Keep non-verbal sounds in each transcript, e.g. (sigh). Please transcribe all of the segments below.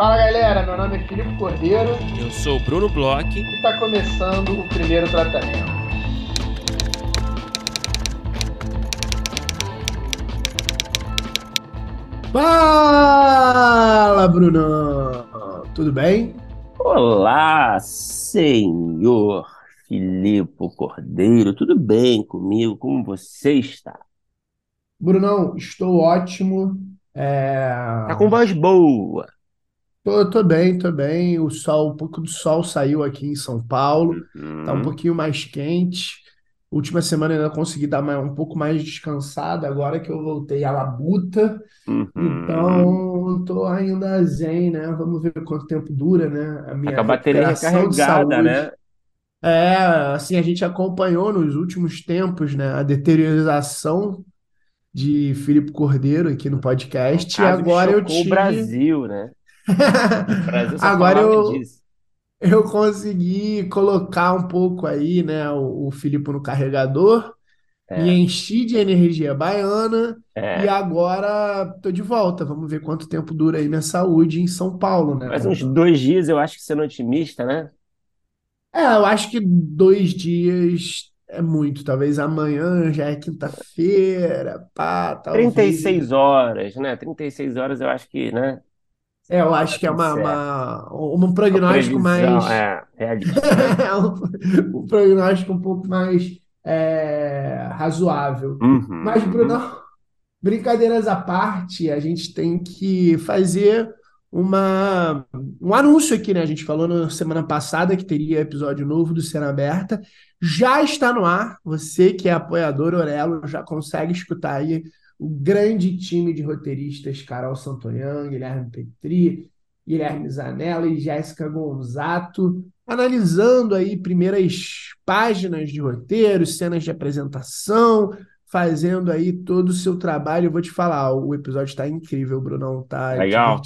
Fala galera, meu nome é Filipe Cordeiro. Eu sou o Bruno Bloch. E está começando o primeiro tratamento. Fala, Brunão! Tudo bem? Olá, senhor Filipe Cordeiro. Tudo bem comigo? Como você está? Brunão, estou ótimo. É... Tá com voz boa. Tô, tô bem, tô bem. O sol, um pouco do sol saiu aqui em São Paulo. Uhum. Tá um pouquinho mais quente. Última semana ainda consegui dar um pouco mais descansado, agora que eu voltei à labuta. Uhum. Então, tô ainda zen, né? Vamos ver quanto tempo dura, né? A minha com a bateria recuperação de saúde. né? É, assim, a gente acompanhou nos últimos tempos, né, a deterioração de Filipe Cordeiro aqui no podcast, e agora eu chocou o tive. Brasil, né? O Brasil só Agora eu, disso. eu consegui colocar um pouco aí, né, o, o Filipe no carregador, me É, enchi de energia baiana, e é. agora tô de volta. Vamos ver quanto tempo dura aí minha saúde em São Paulo, né, Mais uns dois dias eu acho que sendo otimista, né? É, eu acho que dois dias é muito. Talvez amanhã já é quinta-feira, pá, talvez. 36 horas, né? 36 horas eu acho que, né? É, eu Tá acho que é uma, uma, um prognóstico mais. é realista, (laughs) né? É um, um prognóstico um pouco mais é, razoável. Mas, Uhum. Bruno, (laughs) brincadeiras à parte, a gente tem que fazer uma, um anúncio aqui, né? A gente falou na semana passada que teria episódio novo do Cena Aberta. Já está no ar. Você que é apoiador Orelo já consegue escutar aí o grande time de roteiristas Carol Santoyan, Guilherme Petri, Guilherme Zanella e Jéssica Gonzato, analisando aí primeiras páginas de roteiro, cenas de apresentação, fazendo aí todo o seu trabalho. Eu vou te falar, o episódio está incrível, Brunão, tá Legal.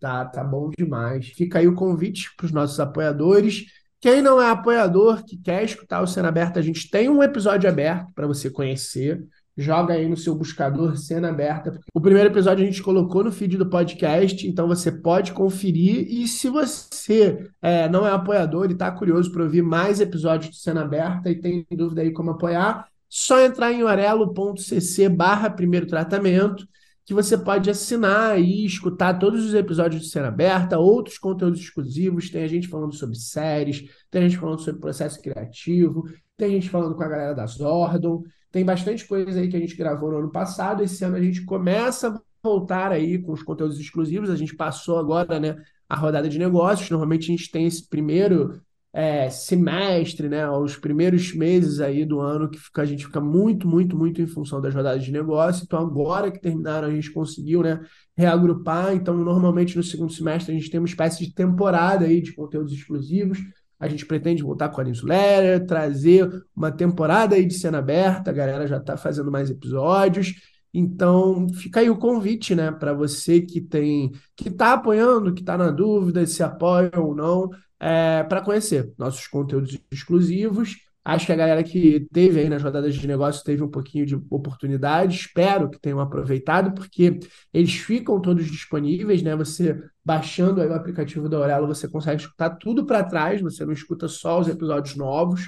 tá, tá bom demais. Fica aí o convite para os nossos apoiadores. Quem não é apoiador, que quer escutar o Cena Aberta, a gente tem um episódio aberto para você conhecer. Joga aí no seu buscador Cena Aberta. O primeiro episódio a gente colocou no feed do podcast, então você pode conferir. E se você é, não é apoiador e está curioso para ouvir mais episódios do Cena Aberta e tem dúvida aí como apoiar, só entrar em orelo.cc barra primeiro tratamento, que você pode assinar e escutar todos os episódios de Cena Aberta, outros conteúdos exclusivos. Tem a gente falando sobre séries, tem a gente falando sobre processo criativo, tem gente falando com a galera da Zordon. Tem bastante coisa aí que a gente gravou no ano passado. Esse ano a gente começa a voltar aí com os conteúdos exclusivos. A gente passou agora, né, a rodada de negócios. Normalmente a gente tem esse primeiro é, semestre, né, os primeiros meses aí do ano que fica- a gente fica muito, muito, muito em função das rodadas de negócio. Então agora que terminaram a gente conseguiu, né, reagrupar. Então normalmente no segundo semestre a gente tem uma espécie de temporada aí de conteúdos exclusivos. A gente pretende voltar com a newsletter, trazer uma temporada aí de cena aberta, a galera já está fazendo mais episódios. Então, fica aí o convite, né, para você que tem, que está apoiando, que está na dúvida se apoia ou não, para conhecer nossos conteúdos exclusivos. Acho que a galera que teve aí nas rodadas de negócio teve um pouquinho de oportunidade. Espero que tenham aproveitado, porque eles ficam todos disponíveis, né? Você baixando o aplicativo da Aurelo, você consegue escutar tudo para trás, você não escuta só os episódios novos.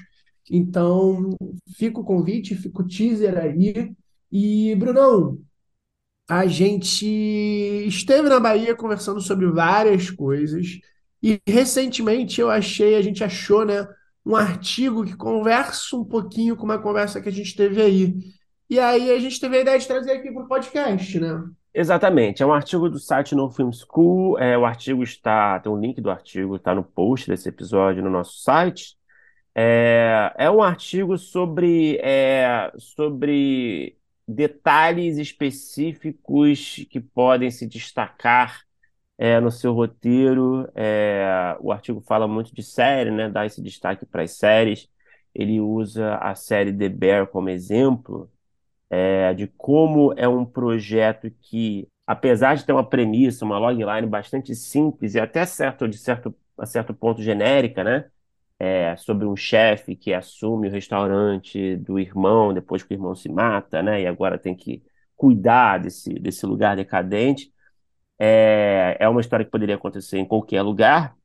Então, fica o convite, fica o teaser aí. E, Brunão, a gente esteve na Bahia conversando sobre várias coisas e recentemente eu achei, a gente achou, né, um artigo que conversa um pouquinho com uma conversa que a gente teve aí. E aí a gente teve a ideia de trazer aqui para o podcast, né? Exatamente, é um artigo do site No Film School. É, o artigo está, tem um link do artigo, está no post desse episódio no nosso site. É, é um artigo sobre, é, sobre detalhes específicos que podem se destacar é, no seu roteiro. É, o artigo fala muito de série, né? Dá esse destaque para as séries. Ele usa a série The Bear como exemplo é, de como é um projeto que, apesar de ter uma premissa, uma logline bastante simples e até certo, de certo, a certo ponto genérica, né? É, sobre um chefe que assume o restaurante do irmão depois que o irmão se mata, né? E agora tem que cuidar desse, desse lugar decadente. É, é uma história que poderia acontecer em qualquer lugar,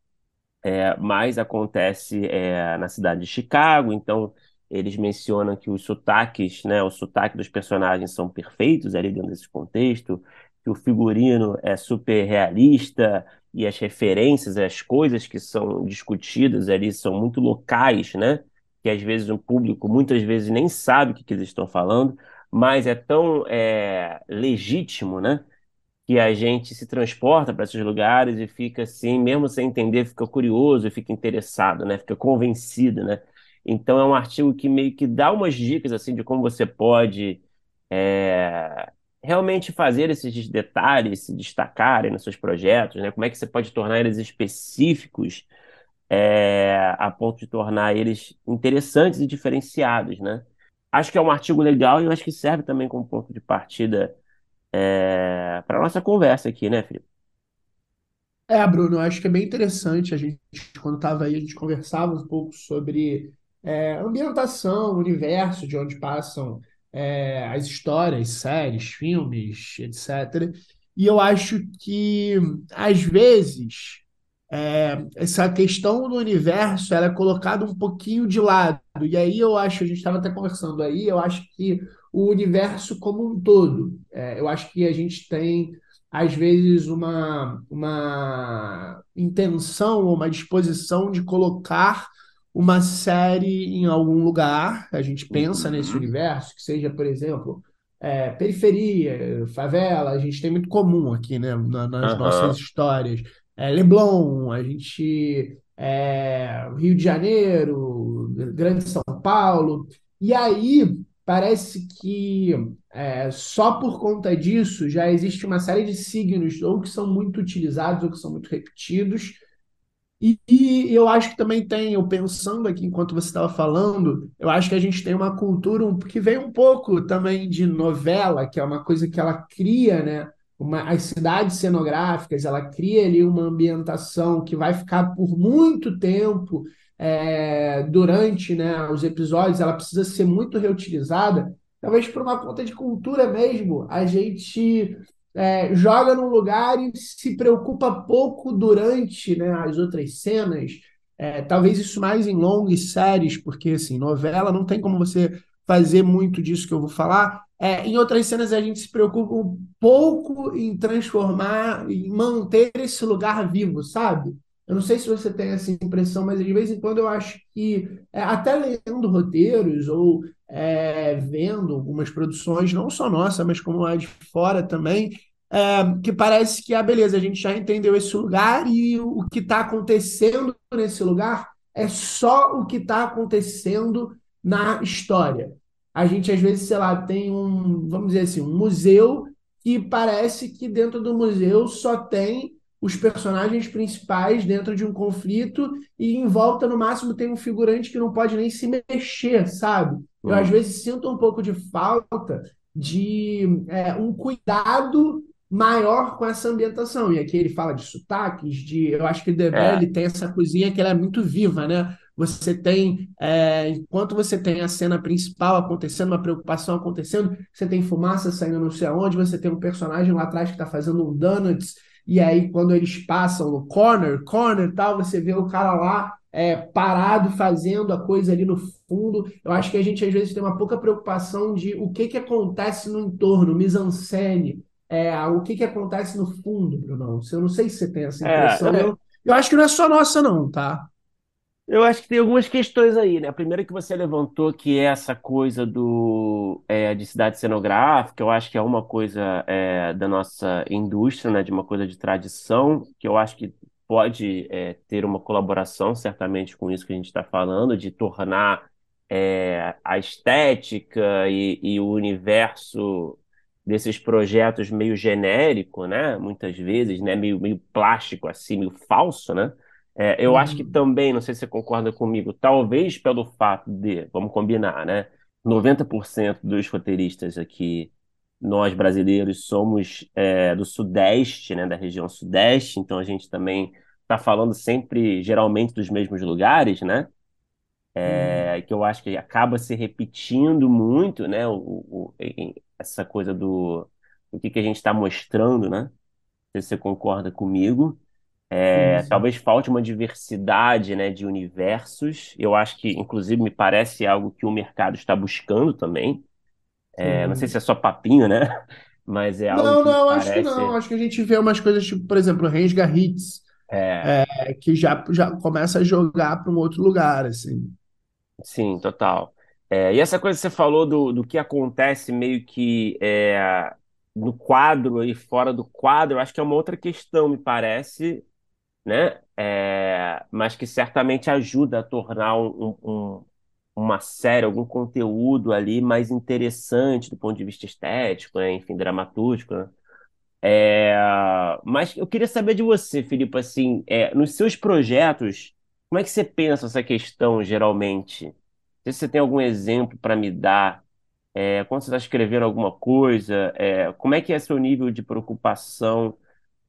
é, mas acontece é, na cidade de Chicago, então eles mencionam que os sotaques, né, o sotaque dos personagens são perfeitos ali dentro desse contexto, que o figurino é super realista e as referências, as coisas que são discutidas ali são muito locais, né? Que às vezes o público muitas vezes nem sabe o que, que eles estão falando, mas é tão é, legítimo, né? Que a gente se transporta para esses lugares e fica assim, mesmo sem entender, fica curioso, fica interessado, né? Fica convencido, né? Então é um artigo que meio que dá umas dicas assim de como você pode é, realmente fazer esses detalhes se destacarem nos seus projetos, né? Como é que você pode tornar eles específicos é, a ponto de tornar eles interessantes e diferenciados, né? Acho que é um artigo legal e eu acho que serve também como ponto de partida é, para nossa conversa aqui, né, Felipe? É, Bruno, eu acho que é bem interessante. A gente, quando estava aí, a gente conversava um pouco sobre é, ambientação, universo de onde passam é, as histórias, séries, filmes, etc. E eu acho que, às vezes, é, essa questão do universo ela é colocada um pouquinho de lado. E aí eu acho, a gente estava até conversando aí, eu acho que o universo como um todo, é, eu acho que a gente tem, às vezes, uma, uma intenção ou uma disposição de colocar uma série em algum lugar, a gente pensa nesse universo, que seja, por exemplo, é, periferia, favela, a gente tem muito comum aqui, né, na- nas nossas histórias. É, Leblon, a gente, é, Rio de Janeiro, Grande São Paulo, e aí parece que é, só por conta disso já existe uma série de signos, ou que são muito utilizados, ou que são muito repetidos, e, e eu acho que também tem, eu pensando aqui enquanto você estava falando, eu acho que a gente tem uma cultura que vem um pouco também de novela, que é uma coisa que ela cria, né? Uma, as cidades cenográficas, ela cria ali uma ambientação que vai ficar por muito tempo é, durante, né, os episódios, ela precisa ser muito reutilizada. Talvez por uma conta de cultura mesmo, a gente é, joga num lugar e se preocupa pouco durante, né, as outras cenas. É, talvez isso mais em longas séries, porque assim, novela não tem como você fazer muito disso que eu vou falar. É, em outras cenas a gente se preocupa um pouco em transformar, em manter esse lugar vivo, sabe? Eu não sei se você tem essa impressão, mas de vez em quando eu acho que, é, até lendo roteiros ou é, vendo algumas produções, não só nossa, mas como lá de fora também, é, que parece que, ah, beleza, a gente já entendeu esse lugar e o que está acontecendo nesse lugar é só o que está acontecendo na história. A gente, às vezes, sei lá, tem um, vamos dizer assim, um museu que parece que dentro do museu só tem os personagens principais dentro de um conflito e em volta, no máximo, tem um figurante que não pode nem se mexer, sabe? Eu, às hum, vezes, sinto um pouco de falta de é, um cuidado maior com essa ambientação. E aqui ele fala de sotaques, de. Eu acho que o Deber é, tem essa coisinha que ela é muito viva, né? Você tem, é, enquanto você tem a cena principal acontecendo, uma preocupação acontecendo, você tem fumaça saindo não sei aonde, você tem um personagem lá atrás que está fazendo um donuts, e aí quando eles passam no corner, corner tal, você vê o cara lá é, parado fazendo a coisa ali no fundo. Eu acho que a gente às vezes tem uma pouca preocupação de o que que acontece no entorno, mise-en-scène, é, o que que acontece no fundo, Bruno? Eu não sei se você tem essa é, impressão. Eu, eu acho que não é só nossa, não, tá? Eu acho que tem algumas questões aí, né? A primeira que você levantou, que é essa coisa do, é, de cidade cenográfica, eu acho que é uma coisa é, da nossa indústria, né? De uma coisa de tradição, que eu acho que pode é, ter uma colaboração, certamente, com isso que a gente está falando, de tornar é, a estética e, e o universo desses projetos meio genérico, né? Muitas vezes, né? Meio, meio plástico, assim, meio falso, né? É, eu acho que Uhum, também, não sei se você concorda comigo, talvez pelo fato de, vamos combinar, né? 90% dos roteiristas aqui, nós brasileiros, somos é, do Sudeste, né? Da região Sudeste, então a gente também está falando sempre, geralmente, dos mesmos lugares, né? uhum. É, que eu acho que acaba se repetindo muito, né? O, o- essa coisa do, do que que a gente está mostrando, né? se você concorda comigo. É, Sim, sim. talvez falte uma diversidade, né, de universos. Eu acho que, inclusive, me parece algo que o mercado está buscando também. É, não sei se é só papinho, né? (laughs) Mas é algo Não, não, acho que não. parece. Acho que a gente vê umas coisas tipo, por exemplo, Rensga Hits, é, é, que já, já começa a jogar para um outro lugar, assim. Sim, total. É, e essa coisa que você falou do, do que acontece meio que é, no quadro e fora do quadro, acho que é uma outra questão, me parece, né? É, mas que certamente ajuda a tornar um, um- um- uma série, algum conteúdo ali mais interessante do ponto de vista estético, né? Enfim, dramatúrgico, né? É, mas eu queria saber de você, Filipe, assim, é, nos seus projetos, como é que você pensa essa questão geralmente? Se você tem algum exemplo para me dar, é, quando você está escrevendo alguma coisa, é, como é que é seu nível de preocupação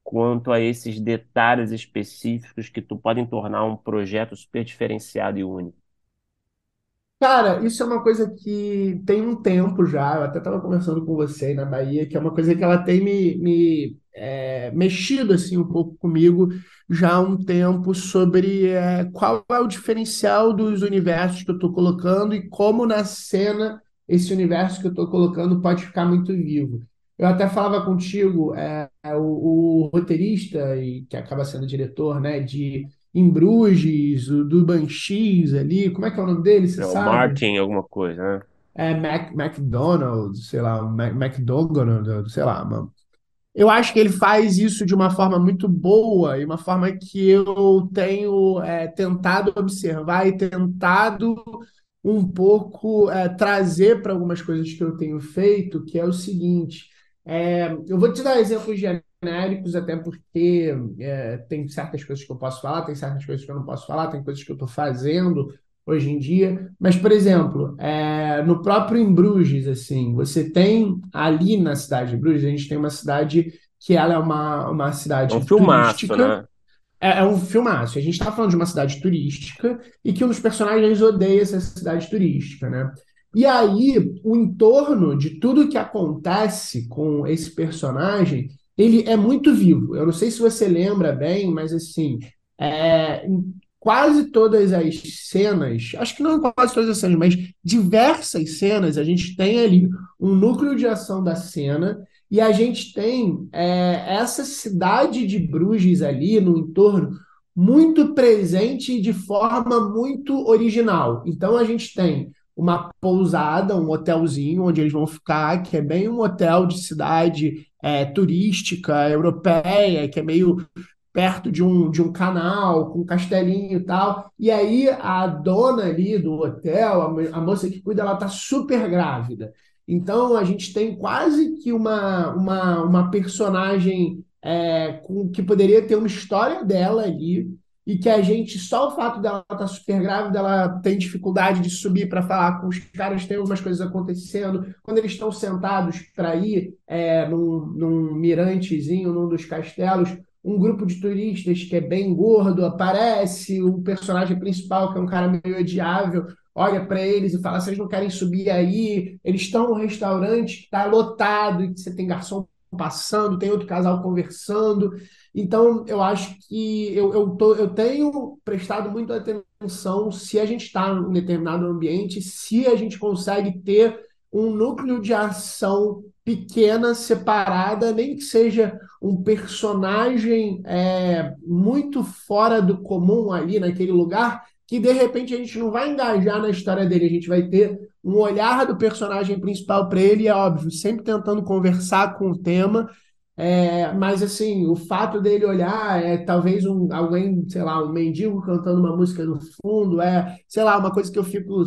quanto a esses detalhes específicos que tu podem tornar um projeto super diferenciado e único? Cara, isso é uma coisa que tem um tempo já, eu até estava conversando com você aí na Bahia, que é uma coisa que ela tem me, me é, mexido assim um pouco comigo já há um tempo sobre é, qual é o diferencial dos universos que eu estou colocando e como na cena esse universo que eu estou colocando pode ficar muito vivo. Eu até falava contigo, é, é, o, o roteirista, e que acaba sendo diretor, né, de em Bruges, o do Banshees ali, como é que é o nome dele, você É sabe? Martin, alguma coisa, né? É Mac, McDonald's, sei lá, Mac, McDonald's, sei lá, mano. Eu acho que ele faz isso de uma forma muito boa e uma forma que eu tenho é, tentado observar e tentado um pouco é, trazer para algumas coisas que eu tenho feito, que é o seguinte: é, eu vou te dar exemplos genéricos, até porque é, tem certas coisas que eu posso falar, tem certas coisas que eu não posso falar, tem coisas que eu estou fazendo hoje em dia. Mas, por exemplo, é, no próprio em Bruges, assim, você tem ali na cidade de Bruges, a gente tem uma cidade que ela é uma, uma É um cidade filmaço, turística, né? é, é um filmaço. A gente está falando de uma cidade turística e que um dos personagens odeia essa cidade turística, né? E aí, o entorno de tudo que acontece com esse personagem, ele é muito vivo. Eu não sei se você lembra bem, mas assim, é, em quase todas as cenas, acho que não em quase todas as cenas, mas diversas cenas, a gente tem ali um núcleo de ação da cena e a gente tem é, essa cidade de Bruges ali no entorno muito presente de forma muito original. Então a gente tem uma pousada, um hotelzinho onde eles vão ficar, que é bem um hotel de cidade é, turística europeia, que é meio perto de um, de um canal, com um castelinho e tal. E aí a dona ali do hotel, a, a moça que cuida, ela tá super grávida. Então a gente tem quase que uma, uma, uma personagem é, com, que poderia ter uma história dela ali. E que a gente, só o fato dela estar super grávida, ela tem dificuldade de subir para falar com os caras, tem algumas coisas acontecendo. Quando eles estão sentados para ir é, num, num mirantezinho, num dos castelos, um grupo de turistas que é bem gordo aparece, o personagem principal, que é um cara meio odiável, olha para eles e fala: vocês não querem subir aí? Eles estão no restaurante que está lotado e você tem garçom passando, tem outro casal conversando. Então, eu acho que eu, eu, tô, eu tenho prestado muita atenção se a gente está em determinado ambiente, se a gente consegue ter um núcleo de ação pequena, separada, nem que seja um personagem é, muito fora do comum ali naquele lugar, que de repente a gente não vai engajar na história dele, a gente vai ter um olhar do personagem principal para ele, é óbvio, sempre tentando conversar com o tema. É, mas assim, o fato dele olhar é talvez um, alguém, sei lá, um mendigo cantando uma música no fundo, é, sei lá, uma coisa que eu fico,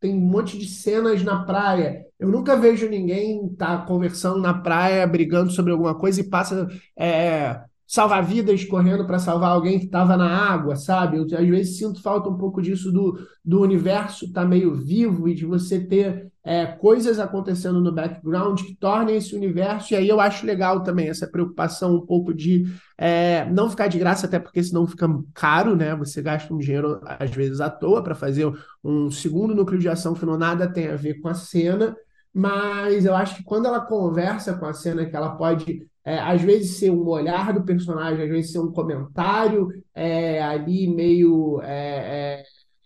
tem um monte de cenas na praia. Eu nunca vejo ninguém tá conversando na praia, brigando sobre alguma coisa e passa é, salva-vidas correndo para salvar alguém que estava na água, sabe? Eu, às vezes sinto falta um pouco disso do, do universo estar tá meio vivo e de você ter é, coisas acontecendo no background que tornem esse universo. E aí eu acho legal também essa preocupação um pouco de é, não ficar de graça, até porque senão fica caro, né? Você gasta um dinheiro, às vezes, à toa para fazer um segundo núcleo de ação que não nada tem a ver com a cena. Mas eu acho que quando ela conversa com a cena, que ela pode é, às vezes ser um olhar do personagem, às vezes ser um comentário é, ali meio é, é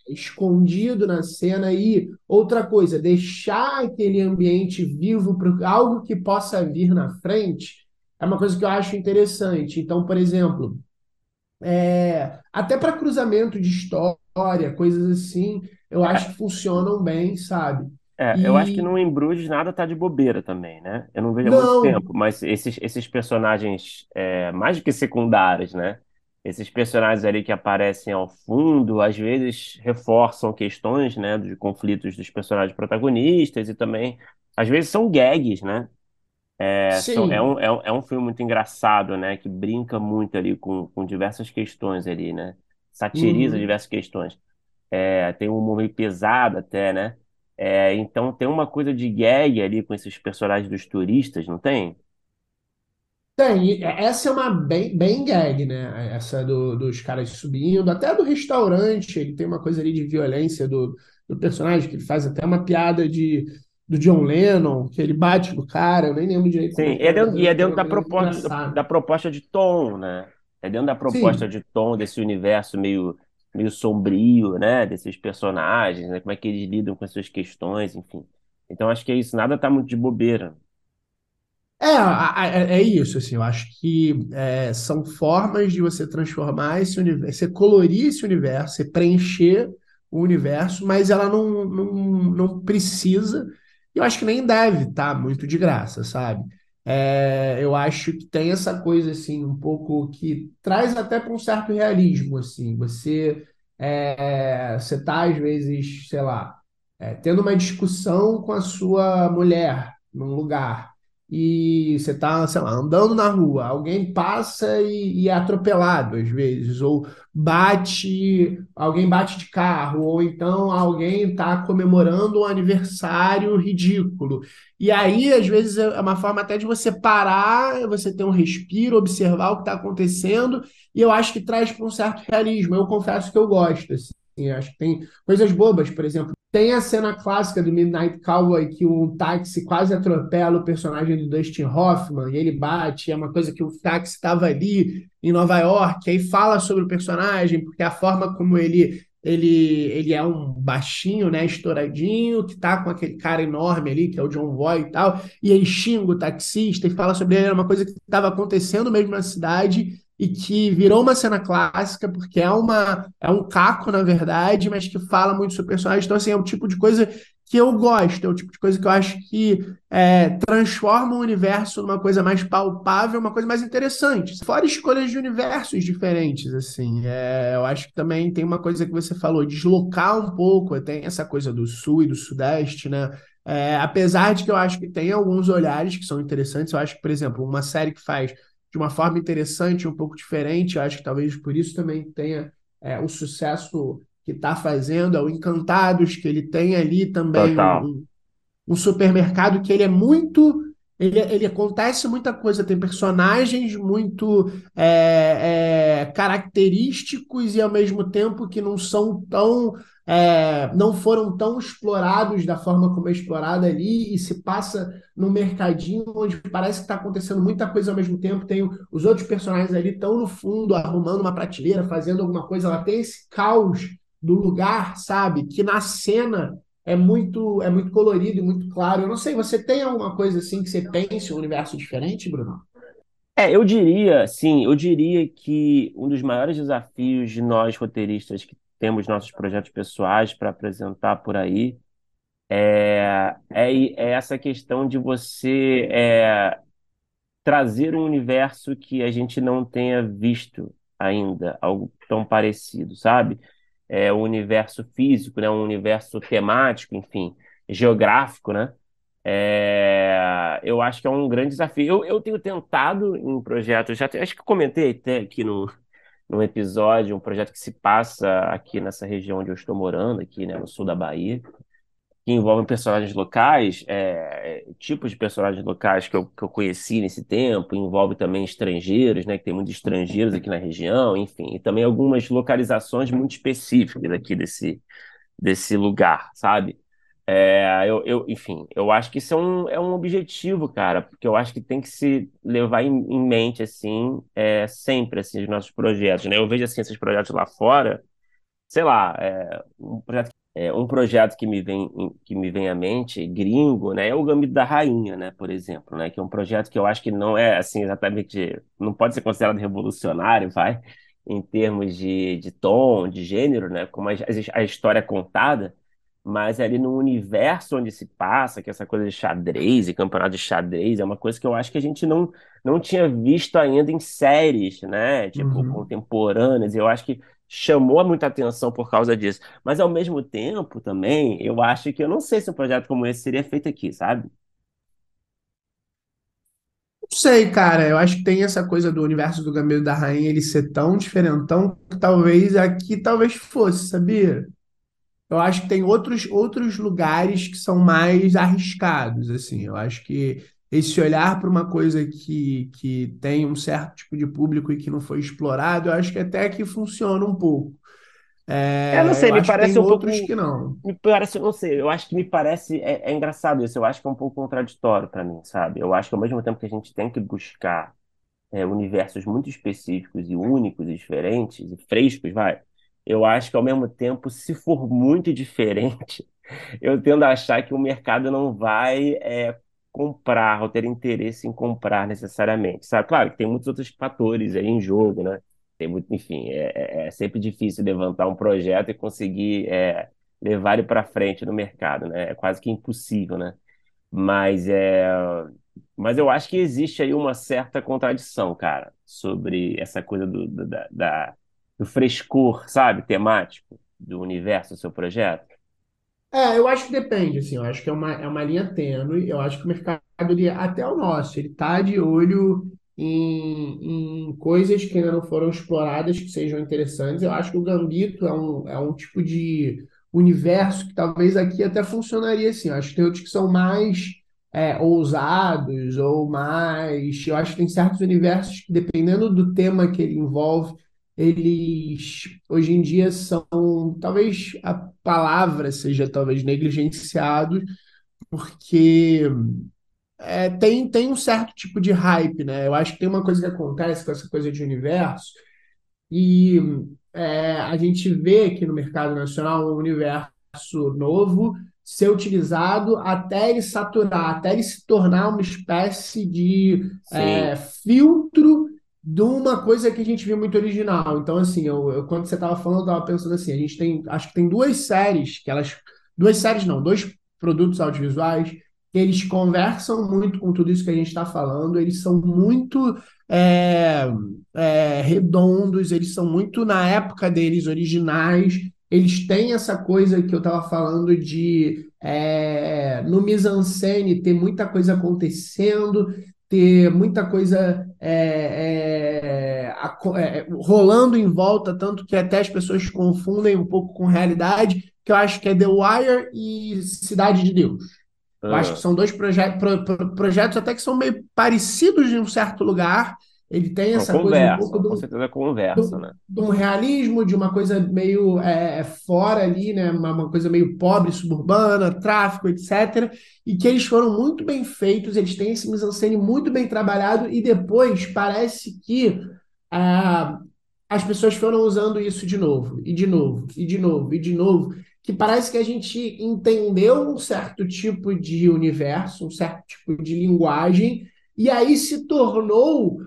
escondido na cena e outra coisa, deixar aquele ambiente vivo para algo que possa vir na frente é uma coisa que eu acho interessante. Então, por exemplo, é, até para cruzamento de história, coisas assim, eu É, acho que funcionam bem, sabe? É, eu acho que no Em Bruges nada tá de bobeira também, né? Eu não vejo há muito tempo, mas esses, esses personagens é, mais do que secundários, né? Esses personagens ali que aparecem ao fundo, às vezes reforçam questões, né, de conflitos dos personagens protagonistas e também, às vezes, são gags, né? É, são, é um, é um, é um filme muito engraçado, né? Que brinca muito ali com, com diversas questões ali, né? Satiriza uhum. diversas questões. É, tem um humor meio pesado até, né? É, então tem uma coisa de gag ali com esses personagens dos turistas, não tem? Tem, e essa é uma bem, bem gag, né? Essa do- dos caras subindo, até do restaurante, ele tem uma coisa ali de violência do, do personagem, que ele faz até uma piada de, do John Lennon, que ele bate no cara, eu nem lembro direito é Sim, é mas dentro, e é dentro da proposta, da engraçada. proposta de tom, né? É dentro da proposta Sim, de tom desse universo meio, meio sombrio, né? Desses personagens, né? Como é que eles lidam com essas questões, enfim. Então acho que é isso, nada tá muito de bobeira. É, é é isso, assim, eu acho que é, são formas de você transformar esse universo, você colorir esse universo, você preencher o universo, mas ela não, não, não precisa, eu acho que nem deve estar muito de graça, sabe? É, eu acho que tem essa coisa, assim, um pouco que traz até para um certo realismo, assim, você, é, você tá, às vezes, sei lá, é, tendo uma discussão com a sua mulher num lugar, e você tá, lá, andando na rua, alguém passa e, e é atropelado às vezes, ou bate, alguém bate de carro, ou então alguém está comemorando um aniversário ridículo. E aí, às vezes, é uma forma até de você parar, você ter um respiro, observar o que está acontecendo, e eu acho que traz para um certo realismo. Eu confesso que eu gosto, assim. Acho que tem coisas bobas, por exemplo. Tem a cena clássica do Midnight Cowboy que um táxi quase atropela o personagem do Dustin Hoffman e ele bate. É uma coisa que o táxi estava ali em Nova York, aí fala sobre o personagem, porque a forma como ele ele, ele é um baixinho, né, estouradinho, que tá com aquele cara enorme ali, que é o John Voight e tal, e aí xinga o taxista e fala sobre ele, era uma coisa que estava acontecendo mesmo na cidade e que virou uma cena clássica, porque é, uma, é um caco, na verdade, mas que fala muito sobre o personagem. Então, assim, é o tipo de coisa que eu gosto, é o tipo de coisa que eu acho que é, transforma o universo numa coisa mais palpável, uma coisa mais interessante. Fora escolhas de universos diferentes, assim. É, eu acho que também tem uma coisa que você falou, deslocar um pouco, tem essa coisa do sul e do sudeste, né? É, apesar de que eu acho que tem alguns olhares que são interessantes, eu acho que, por exemplo, uma série que faz de uma forma interessante, um pouco diferente. Acho que talvez por isso também tenha é, o sucesso que está fazendo, é o Encantados, que ele tem ali também um um supermercado que ele é muito. Ele, ele acontece muita coisa, tem personagens muito é, é, característicos e ao mesmo tempo que não são tão. é, não foram tão explorados da forma como é explorada ali, e se passa num mercadinho onde parece que está acontecendo muita coisa ao mesmo tempo. Tem os outros personagens ali estão no fundo, arrumando uma prateleira, fazendo alguma coisa. Ela tem esse caos do lugar, sabe? Que na cena é muito, é muito colorido e muito claro. Eu não sei, você tem alguma coisa assim que você pense um universo diferente, Bruno? É, eu diria, sim, eu diria que um dos maiores desafios de nós roteiristas que temos nossos projetos pessoais para apresentar por aí é, é, é essa questão de você é, trazer um universo que a gente não tenha visto ainda, algo tão parecido, sabe? É um universo físico, né? Um universo temático, enfim, geográfico, né? É, eu acho que é um grande desafio. Eu, eu tenho tentado em projetos, já acho que comentei até aqui no, num episódio, um projeto que se passa aqui nessa região onde eu estou morando, aqui, né, no sul da Bahia que envolvem personagens locais, é, tipos de personagens locais que eu, que eu conheci nesse tempo, envolve também estrangeiros, né, que tem muitos estrangeiros aqui na região, enfim, e também algumas localizações muito específicas aqui desse, desse lugar, sabe? É, eu, eu, enfim, eu acho que isso é um, é um objetivo, cara, porque eu acho que tem que se levar em, em mente, assim, é, sempre, assim, os nossos projetos, né? Eu vejo, assim, esses projetos lá fora, sei lá, é, um projeto, é, um projeto que me vem, que me vem à mente, gringo, né, é o Gambito da Rainha, né, por exemplo, né, que é um projeto que eu acho que não é, assim, exatamente, não pode ser considerado revolucionário, vai, em termos de, de tom, de gênero, né, como a, a história é contada, mas ali no universo onde se passa, que essa coisa de xadrez e campeonato de xadrez, é uma coisa que eu acho que a gente não, não tinha visto ainda em séries, né? Tipo, uhum. contemporâneas. Eu acho que chamou muita atenção por causa disso. Mas ao mesmo tempo também, eu acho que eu não sei se um projeto como esse seria feito aqui, sabe? Não sei, cara. Eu acho que tem essa coisa do universo do Gambito da Rainha ele ser tão diferentão que talvez aqui talvez fosse, sabia? Eu acho que tem outros, outros lugares que são mais arriscados, assim. Eu acho que esse olhar para uma coisa que, que tem um certo tipo de público e que não foi explorado, eu acho que até que funciona um pouco. É, eu não sei, me parece um outros pouco. que não. Me parece, não sei, eu acho que me parece. É, é engraçado isso, eu acho que é um pouco contraditório para mim, sabe? Eu acho que ao mesmo tempo que a gente tem que buscar é, universos muito específicos e únicos e diferentes e frescos, vai eu acho que ao mesmo tempo, se for muito (laughs) diferente, eu tendo a achar que o mercado não vai é, comprar ou ter interesse em comprar necessariamente, sabe? Claro que tem muitos outros fatores aí em jogo, né? Tem muito, enfim, é, é, é sempre difícil levantar um projeto e conseguir é, levar ele para frente no mercado, né? É quase que impossível, né? Mas é, mas eu acho que existe aí uma certa contradição, cara, sobre essa coisa do, do da, da do frescor, sabe, temático do universo do seu projeto? É, eu acho que depende, assim, eu acho que é uma, é uma linha tênue, eu acho que o mercado, ele, até o nosso, ele tá de olho em, em coisas que ainda não foram exploradas, que sejam interessantes, eu acho que o Gambito é um, é um tipo de universo que talvez aqui até funcionaria assim, eu acho que tem outros que são mais é, ousados, ou mais, eu acho que tem certos universos que, dependendo do tema que ele envolve, eles hoje em dia são, talvez a palavra seja talvez negligenciados, porque é, tem, tem um certo tipo de hype, né? Eu acho que tem uma coisa que acontece com essa coisa de universo, e é, a gente vê aqui no mercado nacional um universo novo ser utilizado até ele saturar, até ele se tornar uma espécie de é, filtro de uma coisa que a gente viu muito original. Então, assim, eu, eu quando você estava falando, eu estava pensando assim, a gente tem, acho que tem duas séries que elas, duas séries não, dois produtos audiovisuais que eles conversam muito com tudo isso que a gente está falando, eles são muito é, é, redondos, eles são muito, na época deles, originais, eles têm essa coisa que eu estava falando de é, no mise-en-scène ter muita coisa acontecendo, ter muita coisa é, é, é, rolando em volta, tanto que até as pessoas confundem um pouco com realidade, que eu acho que é The Wire e Cidade de Deus. Eu acho que ah. são dois proje pro, pro, projetos até que são meio parecidos em um certo lugar, ele tem essa coisa um pouco do, com certeza conversa, do, né? De um realismo, de uma coisa meio é, fora ali, né? Uma, uma, coisa meio pobre, suburbana, tráfico, etc. E que eles foram muito bem feitos, eles têm esse mise-en-scène muito bem trabalhado e depois parece que ah, as pessoas foram usando isso de novo, e de novo, e de novo, e de novo, que parece que a gente entendeu um certo tipo de universo, um certo tipo de linguagem, e aí se tornou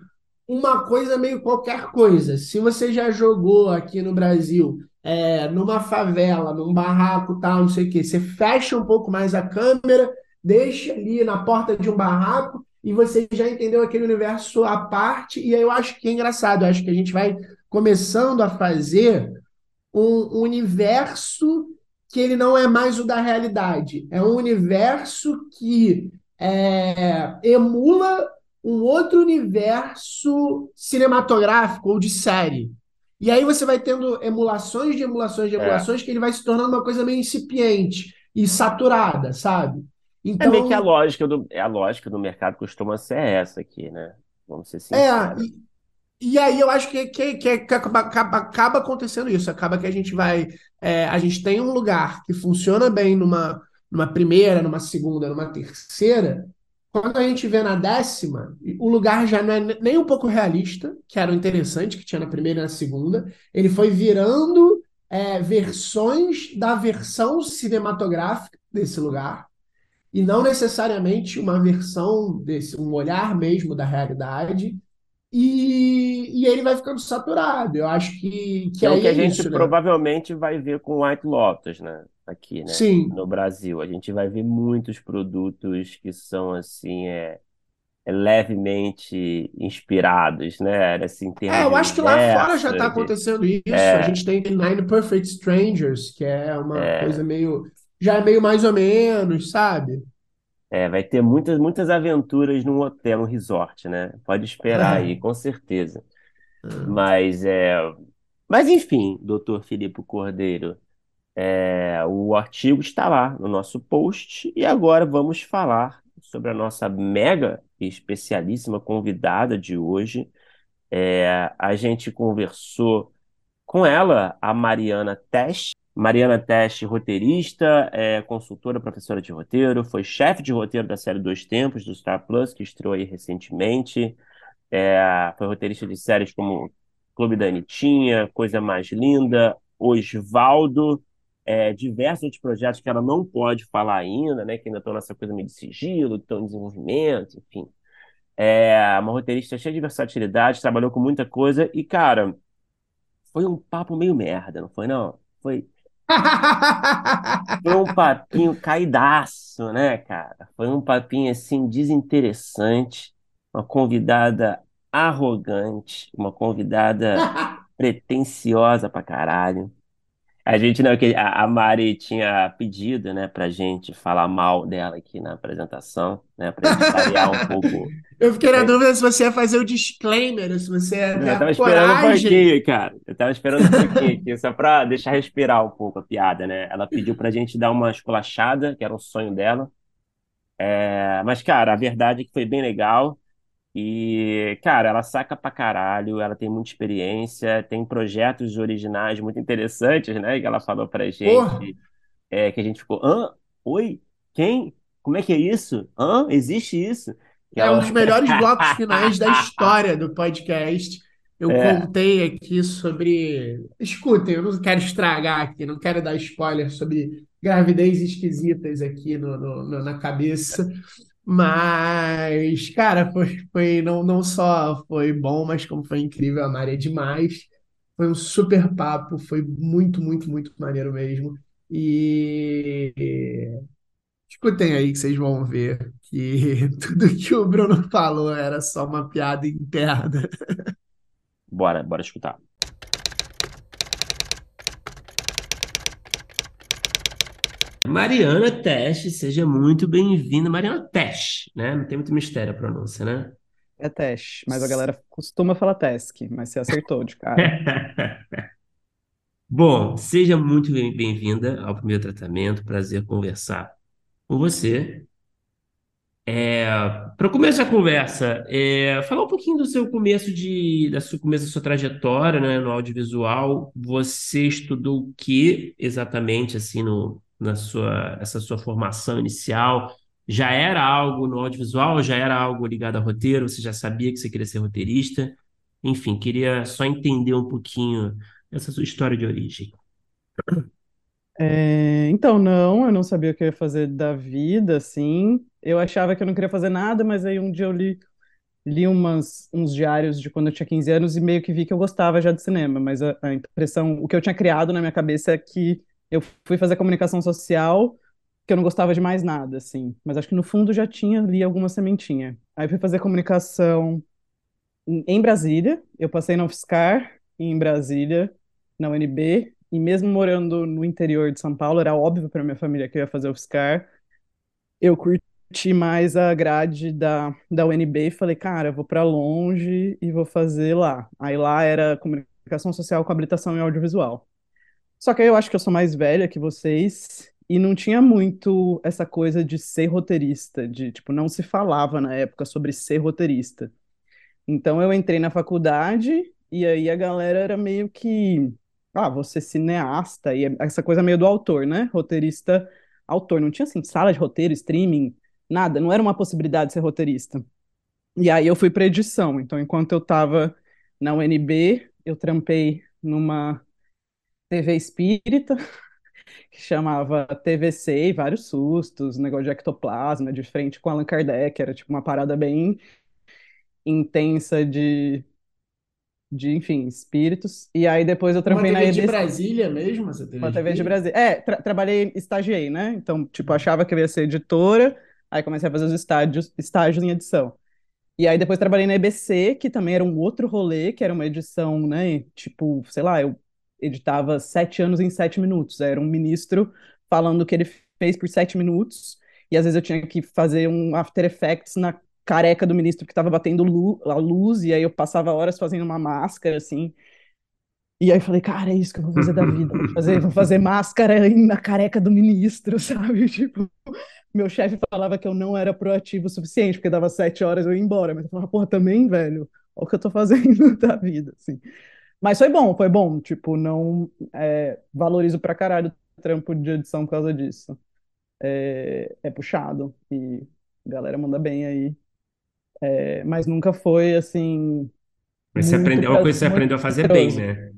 uma coisa meio qualquer coisa. Se você já jogou aqui no Brasil, é, numa favela, num barraco, tal, não sei o quê, você fecha um pouco mais a câmera, deixa ali na porta de um barraco e você já entendeu aquele universo à parte. E aí eu acho que é engraçado, eu acho que a gente vai começando a fazer um universo que ele não é mais o da realidade. É um universo que é, emula um outro universo cinematográfico ou de série. E aí você vai tendo emulações de emulações de é. emulações é. que ele vai se tornando uma coisa meio incipiente e saturada, sabe? Então, é meio que a lógica do, a lógica do mercado costuma ser essa aqui, né? Vamos ser sinceros. É, e, e aí eu acho que, que, que, acaba, acaba, acontecendo isso. Acaba que a gente vai. É, a gente tem um lugar que funciona bem numa numa primeira, numa segunda, numa terceira, quando a gente vê na décima, o lugar já não é nem um pouco realista, que era o interessante que tinha na primeira e na segunda. Ele foi virando é, versões da versão cinematográfica desse lugar, e não necessariamente uma versão desse, um olhar mesmo da realidade. E, e ele vai ficando saturado. Eu acho que, que é o aí que a é gente isso, né? provavelmente vai ver com White Lotus, né? Aqui, né? Sim. No Brasil. A gente vai ver muitos produtos que são, assim, é, é levemente inspirados, né? Assim, É, eu acho que lá fora já está acontecendo isso. É. A gente tem Nine Perfect Strangers, que é uma É. coisa meio. Já é meio mais ou menos, sabe? É, vai ter muitas, muitas aventuras num hotel, num resort, né? Pode esperar aí, com certeza. Mas é, mas enfim, doutor Filipe Cordeiro, é, o artigo está lá no nosso post e agora vamos falar sobre a nossa mega especialíssima convidada de hoje. É, a gente conversou com ela, a Mariana Tesch. Mariana Tesch, roteirista, é, consultora, professora de roteiro, foi chefe de roteiro da série Dois Tempos, do Star Plus, que estreou aí recentemente. É, foi roteirista de séries como Clube da Anitinha, Coisa Mais Linda, Osvaldo, é, diversos outros projetos que ela não pode falar ainda, né? Que ainda estão nessa coisa meio de sigilo, que estão em desenvolvimento, enfim. É uma roteirista cheia de versatilidade, trabalhou com muita coisa e, cara, foi um papo meio merda, não foi, não? Foi, (laughs) foi um papinho caidaço, né, cara? Foi um papinho, assim, desinteressante, uma convidada arrogante, uma convidada (laughs) pretensiosa pra caralho. A gente não, que a, Mari tinha pedido, né, pra gente falar mal dela aqui na apresentação, né, pra gente variar um (laughs) pouco. Eu fiquei na É. dúvida se você ia fazer o disclaimer, se você ia Eu tava esperando um coragem. pouquinho, cara. Eu tava esperando um pouquinho aqui, só pra deixar respirar um pouco a piada, né? Ela pediu pra gente dar uma esculachada, que era um sonho dela. É, mas, cara, a verdade é que foi bem legal. E, cara, ela saca pra caralho, ela tem muita experiência, tem projetos originais muito interessantes, né? Que ela falou pra Porra. gente, é, que a gente ficou, hã? Oi? Quem? Como é que é isso? Hã? Existe isso? Que É um ela- dos melhores blocos finais da (laughs) história do podcast. Eu É. contei aqui sobre. Escutem, eu não quero estragar aqui, não quero dar spoiler sobre gravidez esquisitas aqui no, no- no- na cabeça. Mas, cara, foi, foi não, não só foi bom, mas como foi incrível. A Mari é demais. Foi um super papo, foi muito, muito, muito maneiro mesmo. E escutem aí que vocês vão ver que (laughs) tudo que o Bruno falou era só uma piada interna. Bora, bora escutar. Mariana Tesh, seja muito bem-vinda. Mariana Tesh, né? Não tem muito mistério a pronúncia, né? É Tesh, mas a galera costuma falar Tesk, mas você acertou de cara. (laughs) Bom, seja muito bem- bem-vinda ao primeiro tratamento. Prazer conversar com você. para o começo da conversa, é, falar um pouquinho do seu começo de, da sua começo da sua trajetória, né, no audiovisual. Você estudou o que exatamente assim no, na sua essa sua formação inicial? Já era algo no audiovisual? Já era algo ligado a roteiro? Você já sabia que você queria ser roteirista? Enfim, queria só entender um pouquinho essa sua história de origem. É, então, não, eu não sabia o que eu ia fazer da vida, assim. Eu achava que eu não queria fazer nada, mas aí um dia eu li, li umas, uns diários de quando eu tinha 15 anos e meio que vi que eu gostava já de cinema, mas a, a impressão, o que eu tinha criado na minha cabeça é que eu fui fazer comunicação social, que eu não gostava de mais nada, assim. Mas acho que no fundo já tinha ali alguma sementinha. Aí fui fazer comunicação em Brasília, eu passei na UFSCar, em Brasília, na UNB, e mesmo morando no interior de São Paulo, era óbvio para minha família que eu ia fazer UFSCar. Eu curti mais a grade da, da UNB e falei, cara, vou para longe e vou fazer lá. Aí lá era comunicação social com habilitação em audiovisual. Só que aí eu acho que eu sou mais velha que vocês e não tinha muito essa coisa de ser roteirista, de, tipo, não se falava na época sobre ser roteirista. Então eu entrei na faculdade e aí a galera era meio que, ah, você cineasta e essa coisa meio do autor, né? Roteirista autor, não tinha assim sala de roteiro, streaming, nada, não era uma possibilidade ser roteirista. E aí eu fui para edição. Então, enquanto eu estava na UNB, eu trampei numa TV espírita (laughs) que chamava TVC e vários sustos, negócio de ectoplasma, de frente com Allan Kardec, era tipo uma parada bem intensa de de, enfim, espíritos. E aí depois eu trampei Uma na TV de. Brasília mesmo, essa TV Uma TV de Brasília? Brasília. É, tra- trabalhei, estagiei, né? Então, tipo, achava que eu ia ser editora, aí comecei a fazer os estágios, estágios em edição. E aí depois trabalhei na EBC, que também era um outro rolê, que era uma edição, né? Tipo, sei lá, eu editava sete anos em sete minutos. Era um ministro falando o que ele fez por sete minutos, e às vezes eu tinha que fazer um After Effects na careca do ministro que estava batendo a luz, e aí eu passava horas fazendo uma máscara, assim. E aí eu falei, cara, é isso que eu vou fazer da vida. Vou fazer, vou fazer máscara na careca do ministro, (laughs) sabe? Tipo, meu chefe falava que eu não era proativo o suficiente, porque dava sete horas eu ia embora. Mas eu falava, porra, também, velho, olha o que eu tô fazendo (laughs) da vida, assim. Mas foi bom, foi bom. Tipo, não é, valorizo pra caralho o trampo de edição por causa disso. É, é puxado e a galera manda bem aí. É, mas nunca foi, assim, Mas você aprendeu, é uma coisa que você aprendeu a fazer bem, né? Coisa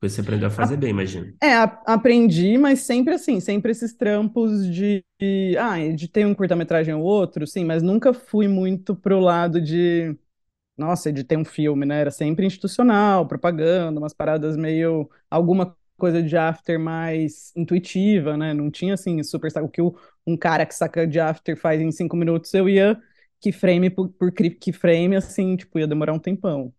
que você aprendeu a fazer bem, imagino. É, a- aprendi, mas sempre assim, sempre esses trampos de, de ah, de ter um curta-metragem ou outro, sim, mas nunca fui muito pro lado de, nossa, de ter um filme, né? Era sempre institucional, propaganda, umas paradas meio, alguma coisa de after mais intuitiva, né? Não tinha assim, super, sabe, o que um cara que saca de after faz em cinco minutos, eu ia keyframe por, por cri- keyframe, assim, tipo, ia demorar um tempão.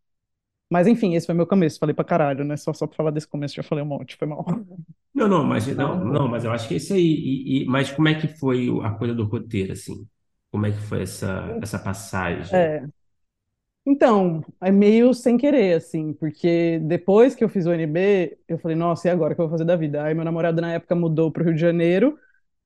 Mas enfim, esse foi meu começo, falei pra caralho, né? Só, só pra falar desse começo, já falei um monte, foi mal. (laughs) Não, não, mas não, Não, mas eu acho que é isso aí. E, e- mas como é que foi a coisa do roteiro, assim? Como é que foi essa, essa passagem? É. Então, é meio sem querer, assim, porque depois que eu fiz o UNB, eu falei, nossa, e agora o que eu vou fazer da vida? Aí meu namorado na época mudou pro Rio de Janeiro,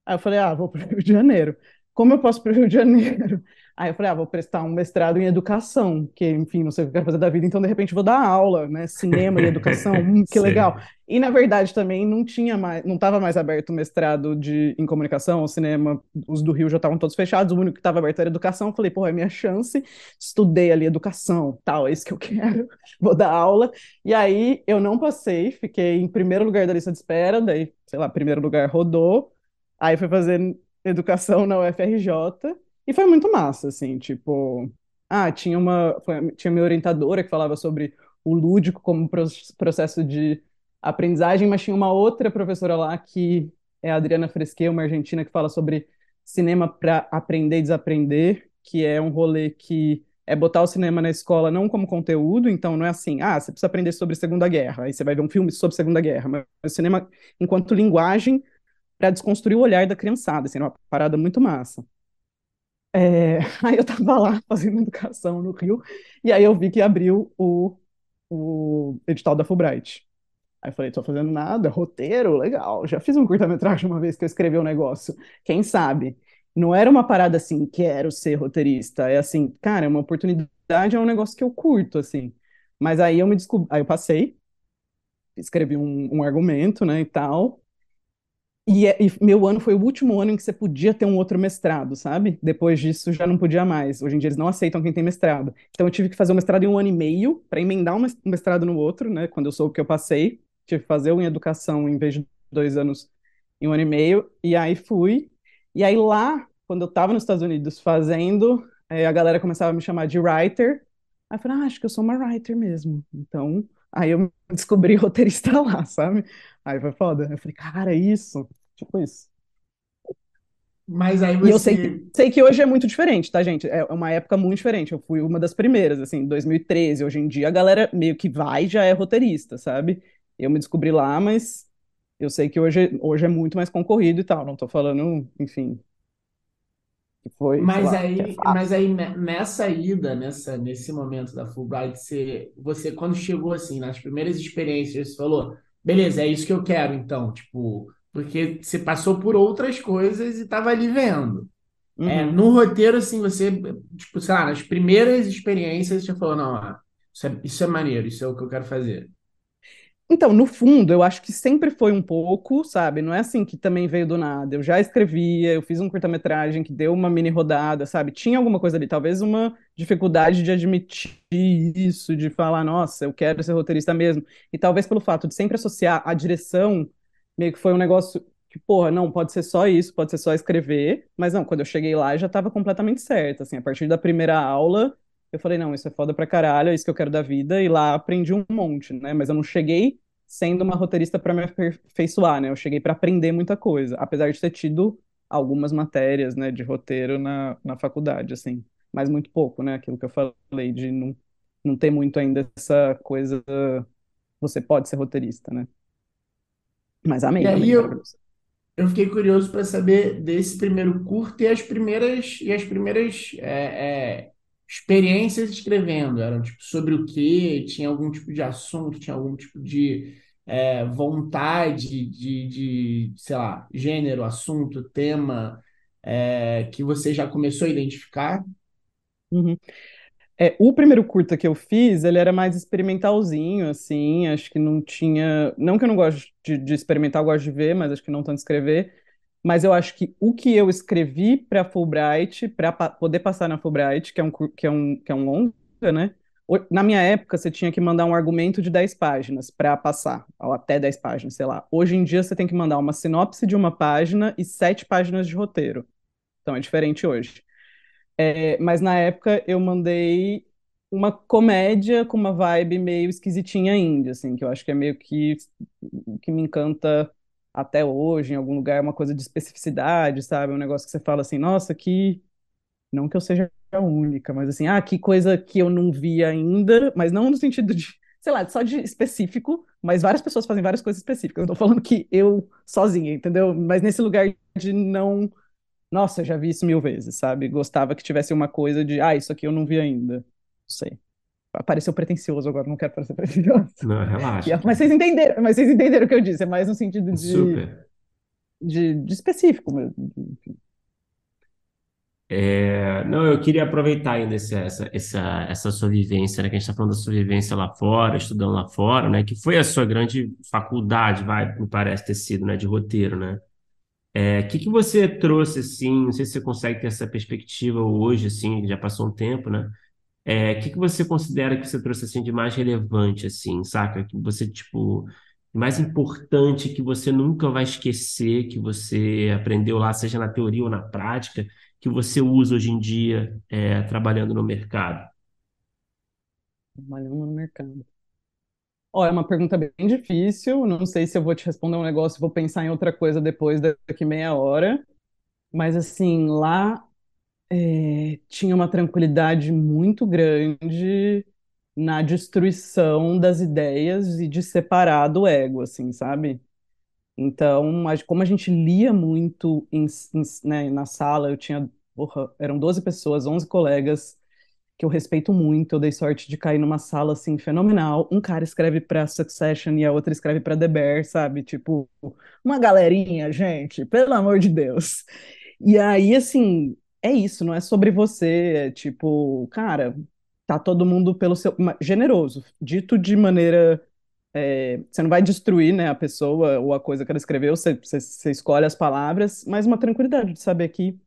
aí eu falei, ah, vou pro (laughs) Rio de Janeiro. Como eu posso pro Rio de Janeiro? (laughs) Aí eu falei, ah, vou prestar um mestrado em educação, que, enfim, não sei o que eu quero fazer da vida, então de repente vou dar aula, né? Cinema e educação, hum, que legal. E na verdade também não tinha mais, não estava mais aberto o mestrado de, em comunicação, cinema, os do Rio já estavam todos fechados, o único que estava aberto era educação. Falei, pô, é minha chance. Estudei ali educação, tal, é isso que eu (laughs) quero. Vou dar aula. E aí eu não passei, fiquei em primeiro lugar da lista de espera, daí, sei lá, primeiro lugar rodou. Aí fui fazer educação na UFRJ e foi muito massa, assim, tipo, ah, tinha uma, foi- tinha minha orientadora que falava sobre o lúdico como pro- processo de aprendizagem, mas tinha uma outra professora lá que é a Adriana Fresquet, uma argentina que fala sobre cinema para aprender e desaprender, que é um rolê que é botar o cinema na escola não como conteúdo, então não é assim, ah, você precisa aprender sobre Segunda Guerra, aí você vai ver um filme sobre Segunda Guerra, mas o cinema enquanto linguagem para desconstruir o olhar da criançada, assim, uma parada muito massa. É, (laughs) aí eu tava lá fazendo educação no Rio, e aí eu vi que abriu o, o edital da Fulbright. Aí eu falei, tô fazendo nada, roteiro, legal. Já fiz um curta-metragem uma vez que eu escrevi um negócio. Quem sabe? Não era uma parada assim, quero ser roteirista. É assim, cara, é uma oportunidade, é um negócio que eu curto, assim. Mas aí eu me descobri, aí eu passei, escrevi um, um argumento, né, e tal. E, é- e meu ano foi o último ano em que você podia ter um outro mestrado, sabe? Depois disso já não podia mais. Hoje em dia eles não aceitam quem tem mestrado. Então eu tive que fazer um mestrado em um ano e meio para emendar um mes- um mestrado no outro, né? Quando eu soube que eu passei, tive que fazer em educação em vez de dois anos em um ano e meio. E aí fui. E aí lá, quando eu estava nos Estados Unidos fazendo, eh, a galera começava a me chamar de writer. Aí eu falei, ah, acho que eu sou uma writer mesmo. Então, aí eu (laughs) descobri roteirista lá, sabe? Aí foi foda. Eu falei, cara, isso. Tipo isso. Mas aí E eu sei, você. que- sei que hoje é muito diferente, tá, gente? É uma época muito diferente. Eu fui uma das primeiras, assim, 2013. Hoje em dia a galera meio que vai já é roteirista, sabe? Eu me descobri lá, mas eu sei que hoje, hoje é muito mais concorrido e tal. Não tô falando, enfim, que foi, Mas lá, é aí, fácil. mas aí ne- nessa ida, nessa, nesse momento da Fulbright, você, você quando chegou assim, nas primeiras experiências, você falou, beleza, é isso que eu quero, então, tipo, porque você passou por outras coisas e estava ali vendo. É, Uhum. no roteiro, assim, você, tipo, sei lá, nas primeiras experiências, você falou, não, ah, isso é, isso é maneiro, isso é o que eu quero fazer. Então, no fundo, eu acho que sempre foi um pouco, sabe? Não é assim que também veio do nada. Eu já escrevia, eu fiz um curta-metragem que deu uma mini rodada, sabe? Tinha alguma coisa ali, talvez uma dificuldade de admitir isso, de falar, nossa, eu quero ser roteirista mesmo. E talvez pelo fato de sempre associar a direção, meio que foi um negócio que, porra, não, pode ser só isso, pode ser só escrever. Mas não, quando eu cheguei lá, já estava completamente certo. Assim, a partir da primeira aula eu falei, não, isso é foda pra caralho, é isso que eu quero da vida, e lá aprendi um monte, né? Mas eu não cheguei sendo uma roteirista para me aperfeiçoar, né? Eu cheguei para aprender muita coisa, apesar de ter tido algumas matérias, né, de roteiro na, na faculdade, assim, mas muito pouco, né? Aquilo que eu falei de não, não ter muito ainda essa coisa, você pode ser roteirista, né? Mas amei. E aí eu, eu fiquei curioso para saber desse primeiro curto e as primeiras e as primeiras é, é, experiências escrevendo. Eram tipo sobre o quê? Tinha algum tipo de assunto? Tinha algum tipo de é, vontade de, de, sei lá, gênero, assunto, tema é, que você já começou a identificar? Uhum. É, o primeiro curta que eu fiz, ele era mais experimentalzinho, assim, acho que não tinha... Não que eu não gosto de, de experimentar, eu gosto de ver, mas acho que não tanto escrever. Mas eu acho que o que eu escrevi para Fulbright, para pa poder passar na Fulbright, que é um, que é um, que é um longa, né? Na minha época, você tinha que mandar um argumento de 10 páginas para passar, ou até 10 páginas, sei lá. Hoje em dia, você tem que mandar uma sinopse de uma página e sete páginas de roteiro. Então, é diferente hoje. É, mas na época eu mandei uma comédia com uma vibe meio esquisitinha indie, assim, que eu acho que é meio que que me encanta até hoje, em algum lugar, é uma coisa de especificidade, sabe? Um negócio que você fala assim, nossa, que não que eu seja a única, mas assim, ah, que coisa que eu não vi ainda, mas não no sentido de, sei lá, só de específico, mas várias pessoas fazem várias coisas específicas. Eu não tô falando que eu sozinha, entendeu? Mas nesse lugar de não nossa, já vi isso mil vezes, sabe? Gostava que tivesse uma coisa de, ah, isso aqui eu não vi ainda. Não sei. Pareceu pretencioso agora, não quero parecer (laughs) pretencioso. Não, E relaxa. é- Mas vocês entenderam, mas vocês entenderam o que eu disse, é mais no sentido de, Super. de, de específico mesmo. Enfim. É, não, eu queria aproveitar ainda esse- essa, essa, essa sua vivência, né? Que a gente está falando da sua vivência lá fora, estudando lá fora, né? Que foi a sua grande faculdade, vai, me parece ter sido, né? De roteiro, né? É, o que que você trouxe, assim, não sei se você consegue ter essa perspectiva hoje, assim, já passou um tempo, né? É, o que que você considera que você trouxe, assim, de mais relevante, assim, saca? Que você, tipo, mais importante que você nunca vai esquecer, que você aprendeu lá, seja na teoria ou na prática, que você usa hoje em dia, é, trabalhando no mercado? Trabalhando no mercado. Ó, é uma pergunta bem difícil. Não sei se eu vou te responder um negócio, vou pensar em outra coisa depois daqui meia hora. Mas assim, lá é, tinha uma tranquilidade muito grande na destruição das ideias e de separar do ego, assim, sabe? Então, como a gente lia muito em- em- né, na sala, eu tinha, porra, eram 12 pessoas, 11 colegas, que eu respeito muito, eu dei sorte de cair numa sala, assim, fenomenal. Um cara escreve pra Succession e a outra escreve pra The Bear, sabe? Tipo, uma galerinha, gente, pelo amor de Deus. E aí, assim, é isso, não é sobre você, é tipo, cara, tá todo mundo pelo seu... Generoso, dito de maneira é, você não vai destruir, né, a pessoa ou a coisa que ela escreveu, você, você, você escolhe as palavras, mas uma tranquilidade de saber que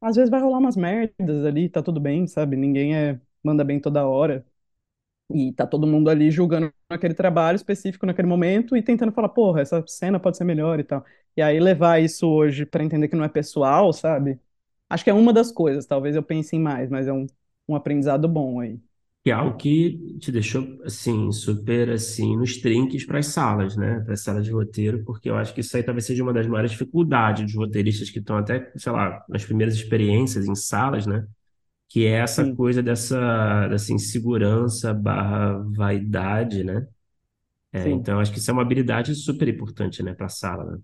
às vezes vai rolar umas merdas ali, tá tudo bem, sabe? Ninguém é, manda bem toda hora. E tá todo mundo ali julgando aquele trabalho específico naquele momento e tentando falar, porra, essa cena pode ser melhor e tal. E aí levar isso hoje pra entender que não é pessoal, sabe? Acho que é uma das coisas, talvez eu pense em mais, mas é um, um aprendizado bom aí. Que é algo que te deixou, assim, super, assim, nos trinques para as salas, né? Para as salas de roteiro, porque eu acho que isso aí talvez seja uma das maiores dificuldades dos roteiristas que estão até, sei lá, nas primeiras experiências em salas, né? Que é essa Sim, coisa dessa, dessa insegurança barra vaidade, né? É, então, acho que isso é uma habilidade super importante, né, para a sala, né?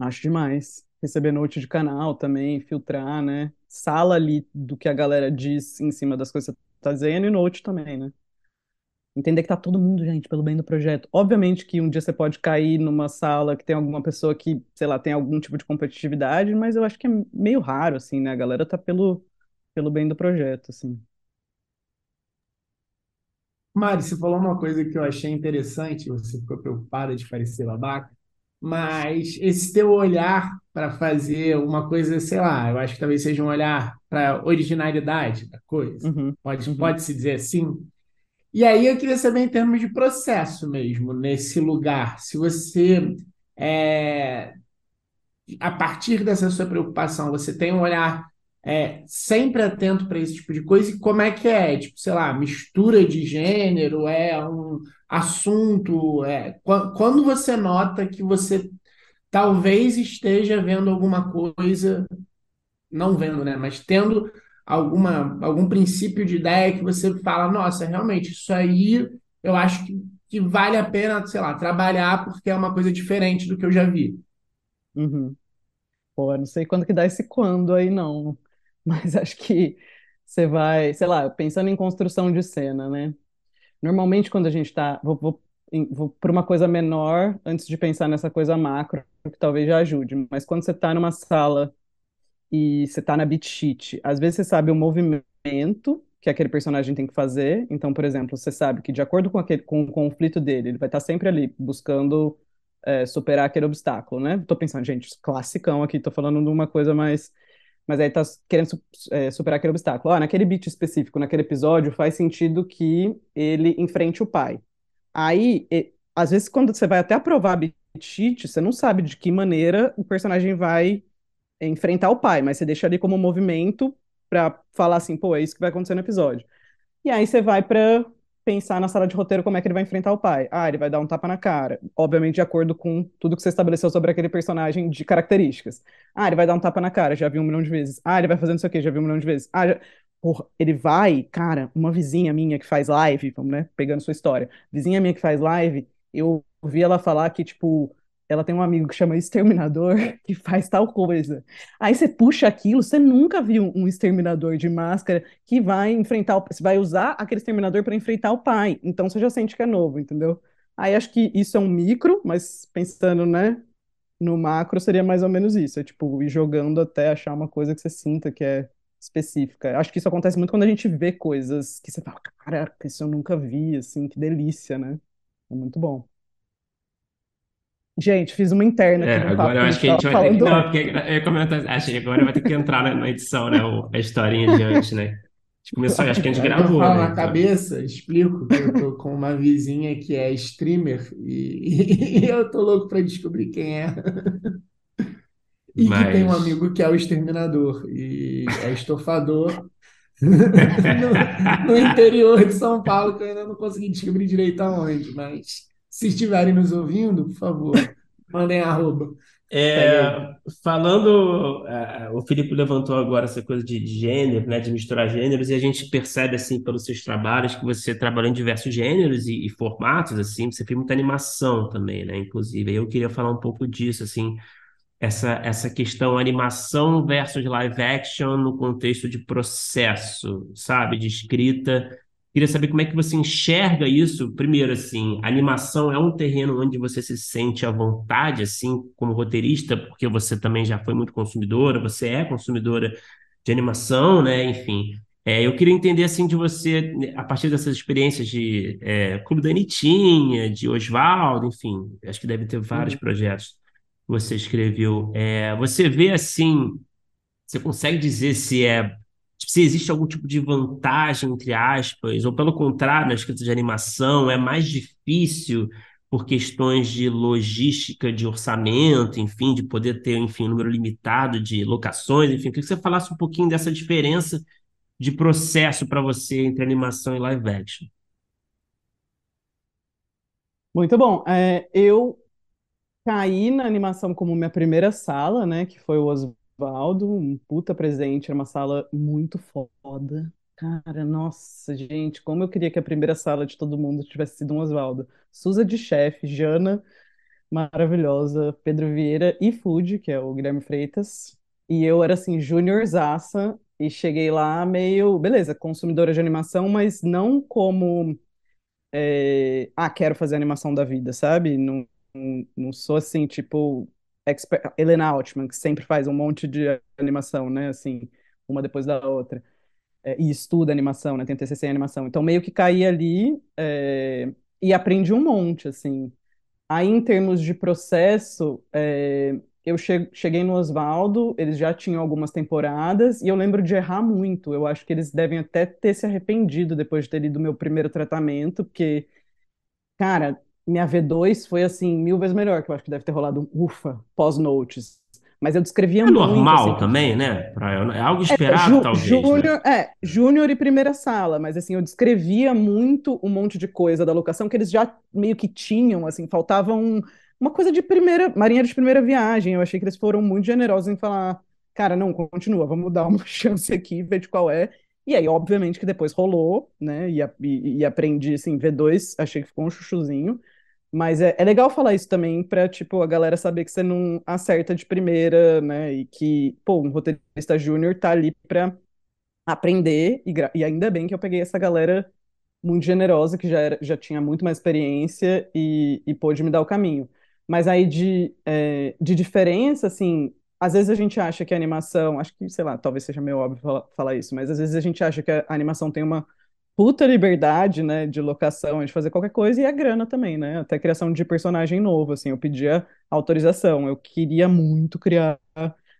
Acho demais. Receber note de canal também, filtrar, né? Sala ali do que a galera diz em cima das coisas que você tá dizendo e note também, né? Entender que tá todo mundo, gente, pelo bem do projeto. Obviamente que um dia você pode cair numa sala que tem alguma pessoa que, sei lá, tem algum tipo de competitividade, mas eu acho que é meio raro, assim, né? A galera tá pelo, pelo bem do projeto, assim. Mari, você falou uma coisa que eu achei interessante, você ficou preocupada de parecer babaca, mas esse teu olhar para fazer uma coisa, sei lá, eu acho que talvez seja um olhar para originalidade da coisa, Uhum, pode, uhum, pode-se dizer assim. E aí eu queria saber em termos de processo mesmo, nesse lugar, se você, é, a partir dessa sua preocupação, você tem um olhar é, sempre atento para esse tipo de coisa, e como é que é? Tipo, sei lá, mistura de gênero, é um assunto, é, qu- quando você nota que você talvez esteja vendo alguma coisa não vendo, né? Mas tendo alguma, algum princípio de ideia que você fala, nossa, realmente, isso aí eu acho que, que vale a pena, sei lá, trabalhar porque é uma coisa diferente do que eu já vi. uhum. Pô, eu não sei quando que dá esse quando aí, não. (laughs) Mas acho que você vai, sei lá, pensando em construção de cena, né? Normalmente, quando a gente tá. Vou, vou, por uma coisa menor antes de pensar nessa coisa macro, que talvez já ajude. Mas quando você tá numa sala e você tá na beat sheet, às vezes você sabe o movimento que aquele personagem tem que fazer. Então, por exemplo, você sabe que de acordo com aquele, com o conflito dele, ele vai estar sempre ali buscando é, superar aquele obstáculo, né? Tô pensando, gente, classicão aqui, tô falando de uma coisa mais. Mas aí tá querendo é, superar aquele obstáculo. Ó, naquele beat específico, naquele episódio, faz sentido que ele enfrente o pai. Aí, e- às vezes, quando você vai até aprovar a sheet, você não sabe de que maneira o personagem vai enfrentar o pai, mas você deixa ali como movimento pra falar assim, pô, é isso que vai acontecer no episódio. E aí você vai pra pensar na sala de roteiro como é que ele vai enfrentar o pai. Ah, ele vai dar um tapa na cara, obviamente de acordo com tudo que você estabeleceu sobre aquele personagem de características. Ah, ele vai dar um tapa na cara, já vi um milhão de vezes. Ah, ele vai fazer não sei o quê, já vi um milhão de vezes. Ah, já... Porra, ele vai, cara, uma vizinha minha que faz live, vamos, né, pegando sua história. Vizinha minha que faz live, eu ouvi ela falar que, tipo, ela tem um amigo que chama Exterminador (laughs) que faz tal coisa. Aí você puxa aquilo, você nunca viu um exterminador de máscara que vai enfrentar, o, você vai usar aquele exterminador para enfrentar o pai. Então você já sente que é novo, entendeu? Aí acho que isso é um micro, mas pensando, né, no macro seria mais ou menos isso, é tipo ir jogando até achar uma coisa que você sinta que é específica. Acho que isso acontece muito quando a gente vê coisas que você fala, caraca, isso eu nunca vi, assim, que delícia, né? É muito bom. Gente, fiz uma interna É, aqui no agora papo eu acho que a gente vai ter que. falando Não, porque eu ia comentar, acho que agora vai ter que entrar na, na edição, né? o- a historinha de antes, né? A gente começou, acho que a gente É eu gravou, falo né? na cabeça, explico que eu tô com uma vizinha que é streamer e, (laughs) e eu tô louco para descobrir quem é. E que tem um mas. amigo que é o exterminador e é estofador (laughs) no, no interior de São Paulo, que eu ainda não consegui descobrir direito aonde, mas se estiverem nos ouvindo, por favor, mandem arroba. É, falando, é, o Felipe levantou agora essa coisa de, de gênero, né, de misturar gêneros, e a gente percebe, assim, pelos seus trabalhos, que você trabalhou em diversos gêneros e, e formatos, assim, você fez muita animação também, né, inclusive. Aí eu queria falar um pouco disso, assim, essa, essa questão animação versus live action no contexto de processo, sabe, de escrita. Queria saber como é que você enxerga isso. Primeiro, assim, animação é um terreno onde você se sente à vontade, assim, como roteirista, porque você também já foi muito consumidora, você é consumidora de animação, né? Enfim. É, eu queria entender, assim, de você, a partir dessas experiências de é, Clube da Anitinha, de Oswaldo, enfim, acho que deve ter vários Uhum. projetos você escreveu. É, você vê, assim, você consegue dizer se é se existe algum tipo de vantagem, entre aspas, ou pelo contrário, na escrita de animação é mais difícil por questões de logística, de orçamento, enfim, de poder ter, enfim, um número limitado de locações, enfim, queria que você falasse um pouquinho dessa diferença de processo para você entre animação e live action. Muito bom. É, eu caí na animação como minha primeira sala, né? Que foi o Osvaldo, um puta presente, era uma sala muito foda. Cara, nossa, gente, como eu queria que a primeira sala de todo mundo tivesse sido um Osvaldo. Suza de chefe, Jana, maravilhosa, Pedro Vieira e Food, que é o Guilherme Freitas. E eu era assim, juniorzaça, e cheguei lá meio, beleza, consumidora de animação, mas não como é, ah, quero fazer animação da vida, sabe? Não, não, sou assim, tipo, expert, Helena Altman, que sempre faz um monte de animação, né? Assim, uma depois da outra. é, e estuda animação, né? Tem TCC em animação. Então, meio que caí ali é, e aprendi um monte, assim. Aí, em termos de processo, é, eu che cheguei no Osvaldo, eles já tinham algumas temporadas, e eu lembro de errar muito. Eu acho que eles devem até ter se arrependido depois de ter lido o meu primeiro tratamento, porque, cara, minha V2 foi, assim, mil vezes melhor, que eu acho que deve ter rolado um ufa pós-notes. Mas eu descrevia É muito, normal assim, também, né? É algo é, esperado, Jú- talvez, né? Júnior, é, Júnior e primeira sala, mas assim, eu descrevia muito um monte de coisa da locação que eles já meio que tinham, assim, faltava um- uma coisa de primeira, marinha de primeira viagem. Eu achei que eles foram muito generosos em falar, cara, não, continua, vamos dar uma (laughs) chance aqui, ver de qual é. E aí, obviamente, que depois rolou, né? E, e- e aprendi, assim, V2, achei que ficou um chuchuzinho. Mas é, é legal falar isso também pra, tipo, a galera saber que você não acerta de primeira, né? E que, pô, um roteirista júnior tá ali pra aprender, e, e ainda bem que eu peguei essa galera muito generosa, que já, era, já tinha muito mais experiência e, e pôde me dar o caminho. Mas aí de, é, de diferença, assim, às vezes a gente acha que a animação, acho que, sei lá, talvez seja meio óbvio falar, falar isso, mas às vezes a gente acha que a animação tem uma puta liberdade, né, de locação, de fazer qualquer coisa, e a grana também, né, até criação de personagem novo, assim, eu pedia autorização, eu queria muito criar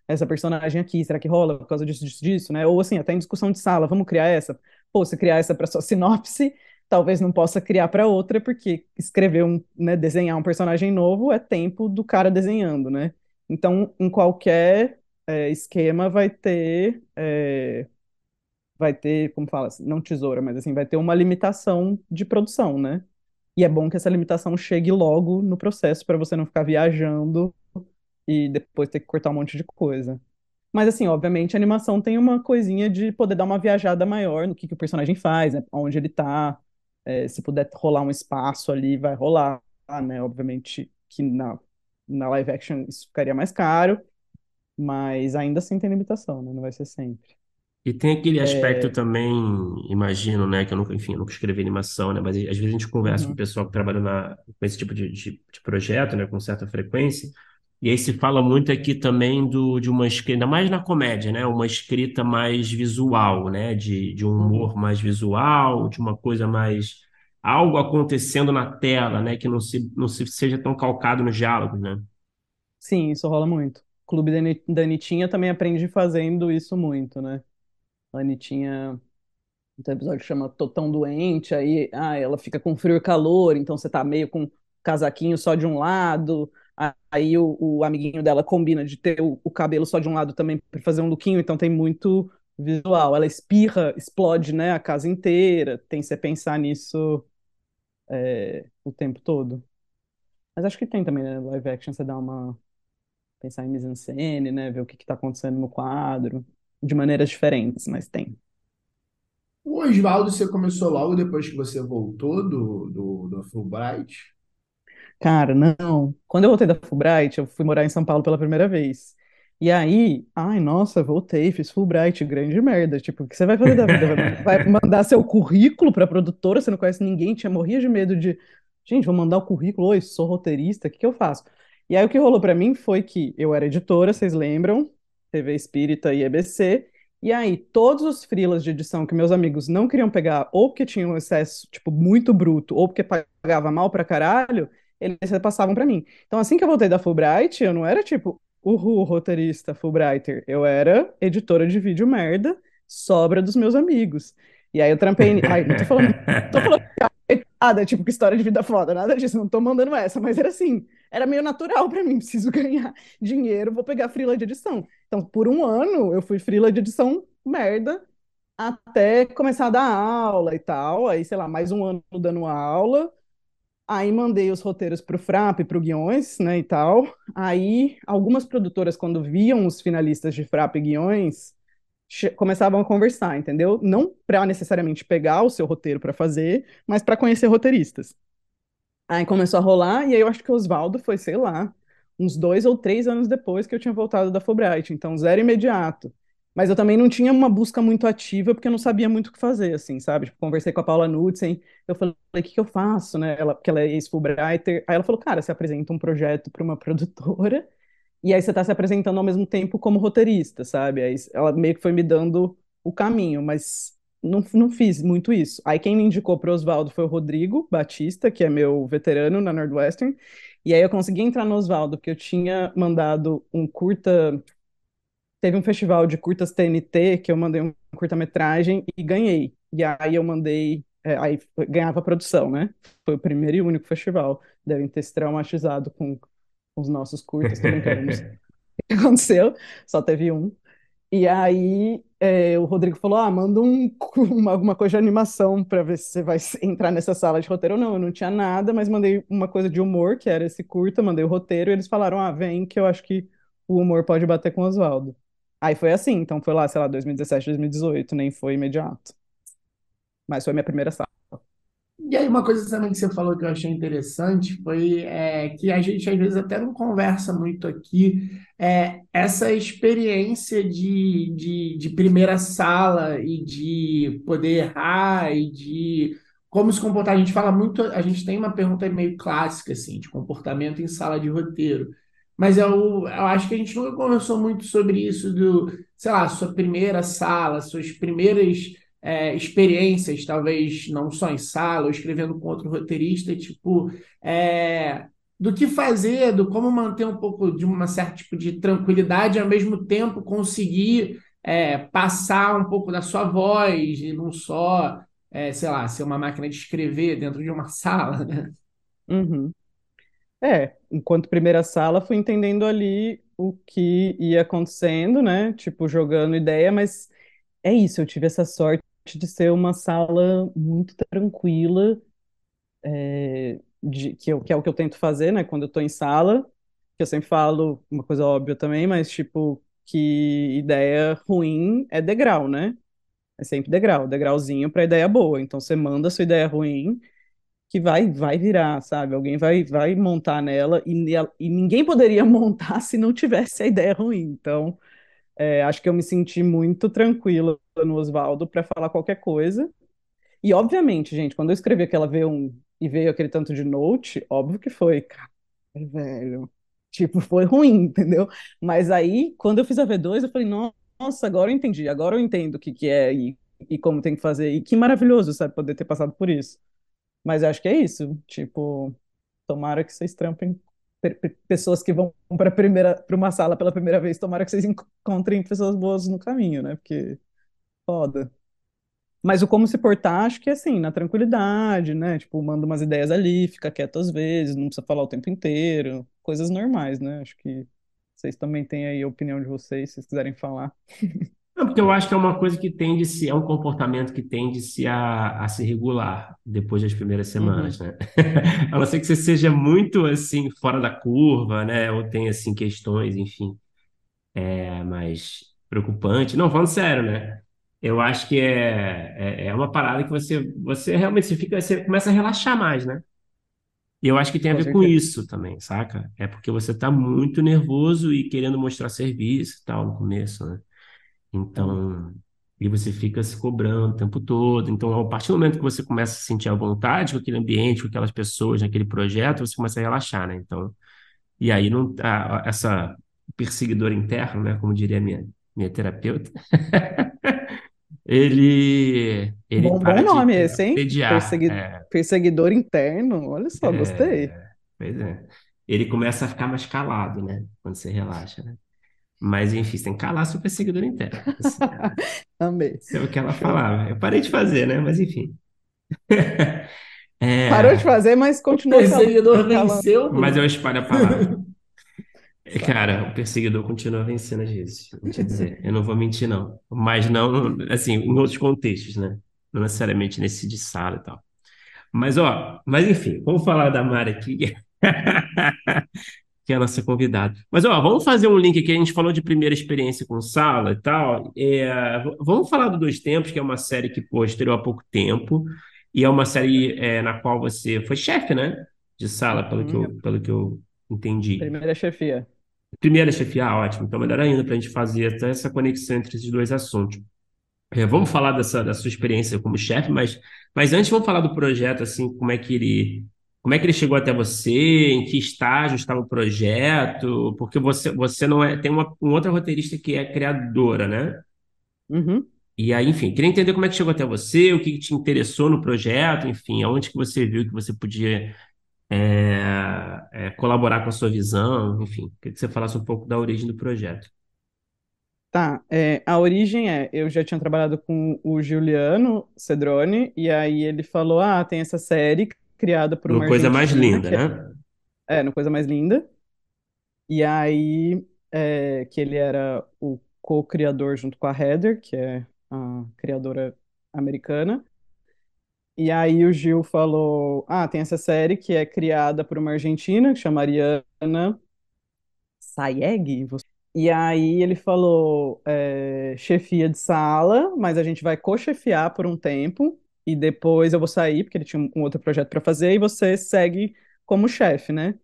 essa personagem aqui, será que rola por causa disso, disso, disso, né, ou assim, até em discussão de sala, vamos criar essa? Pô, se criar essa para sua (laughs) sinopse, talvez não possa criar para outra, porque escrever um, né, desenhar um personagem novo é tempo do cara desenhando, né, então, em qualquer é, esquema vai ter... é, vai ter, como fala, não tesoura, mas assim, vai ter uma limitação de produção, né? E é bom que essa limitação chegue logo no processo para você não ficar viajando e depois ter que cortar um monte de coisa. Mas assim, obviamente, a animação tem uma coisinha de poder dar uma viajada maior no que, que o personagem faz, né? Onde ele tá. É, se puder rolar um espaço ali, vai rolar, né? Obviamente que na, na live action isso ficaria mais caro, mas ainda assim tem limitação, né? Não vai ser sempre. E tem aquele aspecto É, também, imagino, né, que eu nunca, enfim, eu nunca escrevi animação, né, mas às vezes a gente conversa com o uhum, pessoal que trabalha na, com esse tipo de, de, de projeto, né, com certa frequência, e aí se fala muito aqui também do, de uma escrita, ainda mais na comédia, né, uma escrita mais visual, né, de, de um uhum. humor mais visual, de uma coisa mais, algo acontecendo na tela, né, que não se, não se seja tão calcado nos diálogos, né. Sim, isso rola muito. O Clube da Anitinha também aprende fazendo isso muito, né? A Anitinha, tem um episódio que chama Tô Tão Doente, aí ah, ela fica com frio e calor, então você tá meio com casaquinho só de um lado, aí o, o amiguinho dela combina de ter o, o cabelo só de um lado também para fazer um lookinho, então tem muito visual. Ela espirra, explode, né, a casa inteira, tem você pensar nisso é, o tempo todo. Mas acho que tem também, né, live action, você dá uma pensar em mise-en-scène, né? Ver o que está acontecendo no quadro, de maneiras diferentes, mas tem. O Oswaldo, você começou logo depois que você voltou do, do, do Fulbright? Cara, não. Quando eu voltei da Fulbright, eu fui morar em São Paulo pela primeira vez. E aí, ai, nossa, voltei, fiz Fulbright, grande merda. Tipo, o que você vai fazer da vida? Vai (laughs) man- vai mandar seu currículo pra produtora, você não conhece ninguém, tinha morria de medo de, gente, vou mandar o currículo, oi, sou roteirista, o que que eu faço? E aí o que rolou pra mim foi que eu era editora, vocês lembram? TV Espírita e EBC. E aí, todos os freelas de edição que meus amigos não queriam pegar, ou porque tinham um excesso, tipo, muito bruto, ou porque pagava mal pra caralho, eles repassavam pra mim. Então, assim que eu voltei da Fulbright, eu não era tipo, uhul, roteirista, Fulbrighter. Eu era editora de vídeo merda, sobra dos meus amigos. E aí eu trampei. Ai, não tô falando, tô falando (laughs) nada, tipo, que história de vida foda, nada disso, não tô mandando essa, mas era assim, era meio natural pra mim, (laughs) preciso ganhar dinheiro, vou pegar freela de edição. Então, por um ano, eu fui freela de edição merda, até começar a dar aula e tal, aí, sei lá, mais um ano dando aula, Aí mandei os roteiros pro Frap, pro Guiões, né, e tal. Aí algumas produtoras, quando viam os finalistas de Frap e Guiões, começavam a conversar, entendeu? Não para necessariamente pegar o seu roteiro para fazer, mas para conhecer roteiristas. Aí começou a rolar, e aí eu acho que o Oswaldo foi, sei lá, uns dois ou três anos depois que eu tinha voltado da Fulbright, então zero imediato. Mas eu também não tinha uma busca muito ativa, porque eu não sabia muito o que fazer, assim, sabe? Tipo, conversei com a Paula Knudsen, eu falei, o que que eu faço, né? Ela, porque ela é ex-Fulbrighter. Aí ela falou, cara, você apresenta um projeto para uma produtora, (laughs) e aí você tá se apresentando ao mesmo tempo como roteirista, sabe? Aí ela meio que foi me dando o caminho, mas não, não fiz muito isso. Aí quem me indicou para o Oswaldo foi o Rodrigo Batista, que é meu veterano na Northwestern, e aí eu consegui entrar no Oswaldo, porque eu tinha mandado um curta. Teve um festival de curtas TNT que eu mandei um curta-metragem e ganhei. E aí eu mandei. É, aí ganhava produção, né? Foi o primeiro e único festival. Devem ter se traumatizado com, com os nossos curtas, tô brincando. (laughs) aconteceu, só teve um. E aí é, o Rodrigo falou: ah, manda um, (laughs) uma, alguma coisa de animação para ver se você vai entrar nessa sala de roteiro ou não. Eu não tinha nada, mas mandei uma coisa de humor, que era esse curta, mandei o roteiro, e eles falaram: ah, vem, que eu acho que o humor pode bater com o Oswaldo. Aí foi assim, então foi lá, sei lá, 2017, 2018, nem foi imediato. Mas foi minha primeira sala. E aí, uma coisa também que você falou que eu achei interessante foi é, que a gente às vezes até não conversa muito aqui, é, essa experiência de, de, de primeira sala e de poder errar e de como se comportar. A gente fala muito, a gente tem uma pergunta meio clássica, assim, de comportamento em sala de roteiro. Mas eu, eu acho que a gente nunca conversou muito sobre isso do, sei lá, sua primeira sala, suas primeiras é, experiências, talvez não só em sala, ou escrevendo com outro roteirista, tipo, é, do que fazer, do como manter um pouco de uma certa tipo de tranquilidade ao mesmo tempo conseguir é, passar um pouco da sua voz e não só, é, sei lá, ser uma máquina de escrever dentro de uma (laughs) sala, né? Uhum. É, enquanto primeira sala, fui entendendo ali o que ia acontecendo, né? Tipo, jogando ideia, mas é isso, eu tive essa sorte de ser uma sala muito tranquila, é, de, que, eu, que é o que eu tento fazer, né, quando eu tô em sala, que eu sempre falo uma coisa óbvia também, mas tipo, que ideia ruim é degrau, né? É sempre degrau, degrauzinho para ideia boa. Então você manda a sua ideia ruim, que vai vai virar, sabe? Alguém vai vai montar nela e, e ninguém poderia (laughs) montar se não tivesse a ideia ruim. Então, é, acho que eu me senti muito tranquila no Oswaldo para falar qualquer coisa. E, obviamente, gente, quando eu escrevi aquela V1 e veio aquele tanto de note, óbvio que foi, cara, velho. Tipo, foi ruim, (laughs) entendeu? Mas aí, quando eu fiz a V2, eu falei, nossa, agora eu entendi, agora eu entendo o que, que é e, e como tem que fazer. E que maravilhoso, sabe, poder ter passado por isso. Mas acho que é isso. Tipo, tomara que vocês trampem pessoas que vão para primeira para uma sala pela primeira vez, tomara que vocês encontrem pessoas boas no caminho, né? Porque foda. Mas o como se portar, acho que é assim, na tranquilidade, né? Tipo, manda umas ideias ali, fica quieto às vezes, não precisa falar o tempo inteiro, coisas normais, né? Acho que vocês também têm aí a opinião de vocês, se vocês quiserem falar. (laughs) Não, porque eu acho que é uma coisa que tende se é um comportamento que tende se a, a se regular depois das primeiras Uhum. semanas, né? (laughs) A não ser que você seja muito assim fora da curva, né? Ou tenha assim questões, enfim, é mais preocupante. Não, falando sério, né? Eu acho que é, é, é uma parada que você você realmente você fica você começa a relaxar mais, né? E eu acho que tem a Com ver com certeza. isso também, saca? É porque você tá muito nervoso e querendo mostrar serviço e tal no começo, né? Então, e você fica se cobrando o tempo todo. Então, a partir do momento que você começa a se sentir à vontade com aquele ambiente, com aquelas pessoas, naquele projeto, você começa a relaxar, né? Então, e aí não a- a- essa perseguidora interna, né, como diria minha minha terapeuta, (laughs) ele ele Bom, para bom de nome esse, hein? assediar. Persegui- É, Perseguidor interno. Olha só, gostei. é, pois é. Ele começa a ficar mais calado, né? Quando você relaxa, né? Mas enfim, você tem que calar seu perseguidor interno. Assim, (laughs) Amei. isso é o que ela falava. Eu parei de fazer, né? Mas enfim. (laughs) Parou de É, fazer, mas O continuou calando. perseguidor calando. venceu, mas eu espalho a palavra. (laughs) (laughs) Cara, o perseguidor continua vencendo às vezes. Vou te dizer, eu não vou mentir, não. Mas não, assim, em outros contextos, né? Não necessariamente nesse de sala e tal. Mas, ó, mas enfim, vamos falar da Mari aqui, (laughs) que é a nossa convidada. Mas, ó, vamos fazer um link aqui. A gente falou de primeira experiência com sala e tal. É, vamos falar do Dois Tempos, que é uma série que, pô, estreou há pouco tempo. E é uma série é, na qual você foi chefe, né? De sala, pelo que Uhum. eu, pelo que eu entendi. Primeira chefia. Primeira chefiar, ótimo. Então, melhor ainda para a gente fazer até essa conexão entre esses dois assuntos. É, vamos falar dessa, da sua experiência como chefe, mas, mas antes vamos falar do projeto, assim, como é que ele, como é que ele chegou até você, em que estágio estava o projeto, porque você, você não é, tem uma, um outra roteirista que é criadora, né? Uhum. e aí, enfim, queria entender como é que chegou até você, o que que te interessou no projeto, enfim, aonde que você viu que você podia é, é, colaborar com a sua visão, enfim, queria que você falasse um pouco da origem do projeto. Tá, é, a origem é, eu já tinha trabalhado com o Giuliano Cedrone, e aí ele falou, ah, tem essa série criada por uma No Coisa Mais Linda, é, né? é, no Coisa Mais Linda, e aí é, que ele era o co-criador junto com a Heather, que é a criadora americana, e aí o Gil falou, ah, tem essa série que é criada por uma argentina, que chama Ariana Sayeg, e aí ele falou, é, chefia de sala, mas a gente vai co-chefiar por um tempo e depois eu vou sair, porque ele tinha um outro projeto para fazer, e você segue como chefe, né?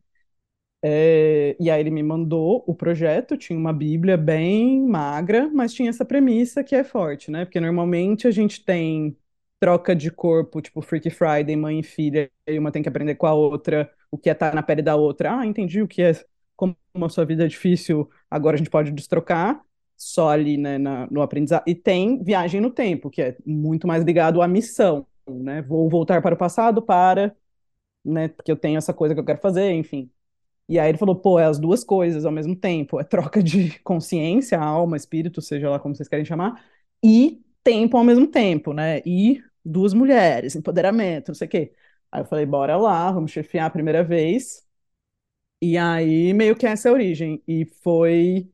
É, e aí ele me mandou o projeto, tinha uma Bíblia bem magra, mas tinha essa premissa que é forte, né? Porque normalmente a gente tem troca de corpo, tipo Freaky Friday, mãe e filha, e uma tem que aprender com a outra, o que é estar na pele da outra. Ah, entendi o que é, como a sua vida é difícil, agora a gente pode destrocar, só ali, né, na- no aprendizado. E tem viagem no tempo, que é muito mais ligado à missão, né? Vou voltar para o passado para, né, porque eu tenho essa coisa que eu quero fazer, enfim. E aí ele falou, pô, é as duas coisas ao mesmo tempo, é troca de consciência, alma, espírito, seja lá como vocês querem chamar, e tempo ao mesmo tempo, né? E duas mulheres, empoderamento, não sei o quê. Aí eu falei, bora lá, vamos chefiar a primeira vez. E aí meio que essa é a origem. E foi,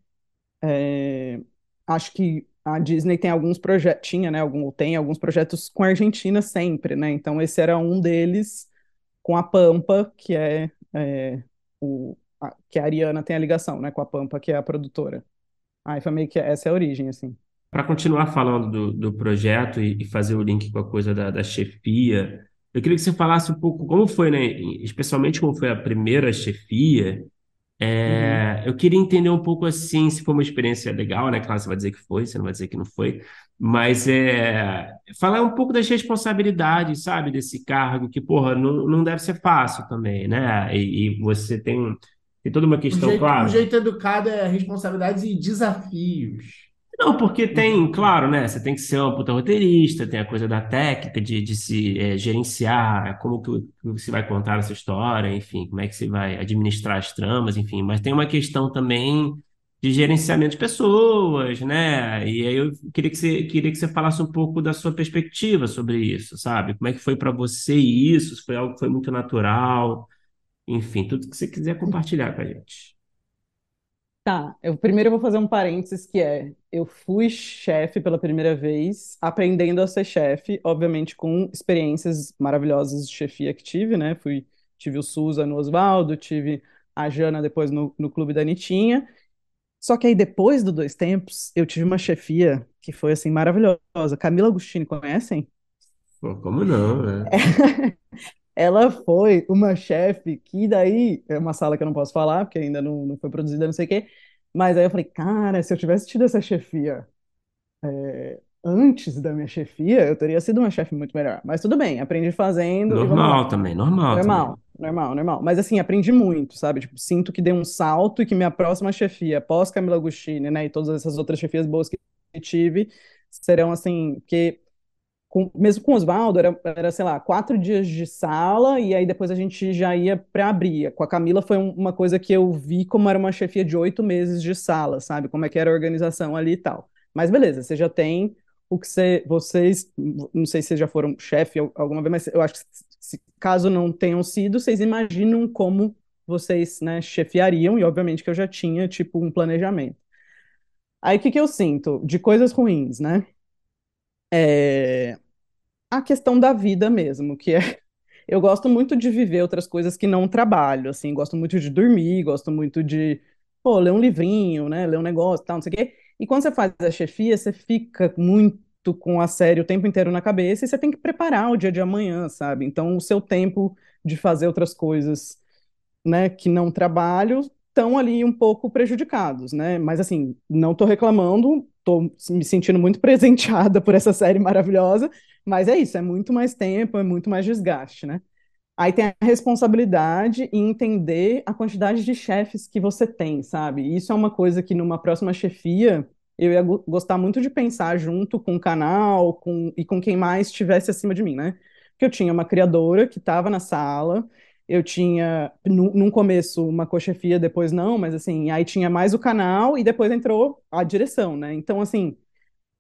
é, acho que a Disney tem alguns projetos, tinha, né, algum, tem alguns projetos com a Argentina sempre, né? Então esse era um deles com a Pampa, que é, é, o, que a Ariana tem a ligação, né, com a Pampa, que é a produtora. Aí foi meio que essa é a origem, assim. Para continuar falando do, do projeto e, e fazer o link com a coisa da, da chefia, eu queria que você falasse um pouco como foi, né? Especialmente como foi a primeira chefia. Uhum. É, eu queria entender um pouco assim, se foi uma experiência legal, né? Claro, você vai dizer que foi, você não vai dizer que não foi, mas é, falar um pouco das responsabilidades, sabe, desse cargo, que, porra, não, não deve ser fácil também, né? E, e você tem, tem toda uma O questão, jeito, o claro. jeito educado é responsabilidades e desafios. Não, porque tem, claro, né? Você tem que ser um puta roteirista, tem a coisa da técnica de, de se é, gerenciar, como que, que você vai contar essa história, enfim, como é que você vai administrar as tramas, enfim. Mas tem uma questão também de gerenciamento de pessoas, né? E aí eu queria que você, queria que você falasse um pouco da sua perspectiva sobre isso, sabe? Como é que foi para você isso? Se foi algo que foi muito natural, enfim, tudo que você quiser compartilhar com a gente. Tá, eu primeiro eu vou fazer um parênteses que é, eu fui chefe pela primeira vez, aprendendo a ser chefe, obviamente com experiências maravilhosas de chefia que tive, né? Fui, tive o Suza no Oswaldo, tive a Jana depois no, no Clube da Anitinha. Só que aí depois do Dois Tempos, eu tive uma chefia que foi assim maravilhosa. Camila Agostini, conhecem? Pô, como não, né? (laughs) Ela foi uma chefe que daí, é uma sala que eu não posso falar, porque ainda não, não foi produzida, não sei o quê, mas aí eu falei, cara, se eu tivesse tido essa chefia é, antes da minha chefia, eu teria sido uma chefe muito melhor. Mas tudo bem, aprendi fazendo. Normal também, normal também. Normal, normal, normal. Mas assim, aprendi muito, sabe? Tipo, sinto que dei um salto e que minha próxima chefia, pós Camila Agostini, né, e todas essas outras chefias boas que tive, serão assim, que com- mesmo com o Oswaldo, era, era, sei lá, quatro dias de sala, e aí depois a gente já ia para abrir. Com a Camila foi um- uma coisa que eu vi como era uma chefia de oito meses de sala, sabe? Como é que era a organização ali e tal. Mas beleza, você já tem o que você, vocês, não sei se vocês já foram chefe al- alguma vez, mas eu acho que se, caso não tenham sido, vocês imaginam como vocês, né, chefiariam, e obviamente que eu já tinha, tipo, um planejamento. Aí o que que eu sinto? De coisas ruins, né? É, a questão da vida mesmo, que é eu gosto muito de viver outras coisas que não trabalho, assim, gosto muito de dormir, gosto muito de, pô, ler um livrinho, né, ler um negócio, tal, não sei o quê. E quando você faz a chefia, você fica muito com a série o tempo inteiro na cabeça e você tem que preparar o dia de amanhã, sabe? Então, o seu tempo de fazer outras coisas, né, que não trabalho, estão ali um pouco prejudicados, né? Mas assim, não tô reclamando, tô me sentindo muito (laughs) presenteada por essa série maravilhosa, mas é isso, é muito mais tempo, é muito mais desgaste, né? Aí tem a responsabilidade em entender a quantidade de chefes que você tem, sabe? E Isso é uma coisa que numa próxima chefia eu ia gostar muito de pensar junto com o canal com, e com quem mais estivesse acima de mim, né? Porque eu tinha uma criadora que estava na sala, eu tinha, num começo, uma cochefia, depois não, mas assim, aí tinha mais o canal e depois entrou a direção, né? Então, assim,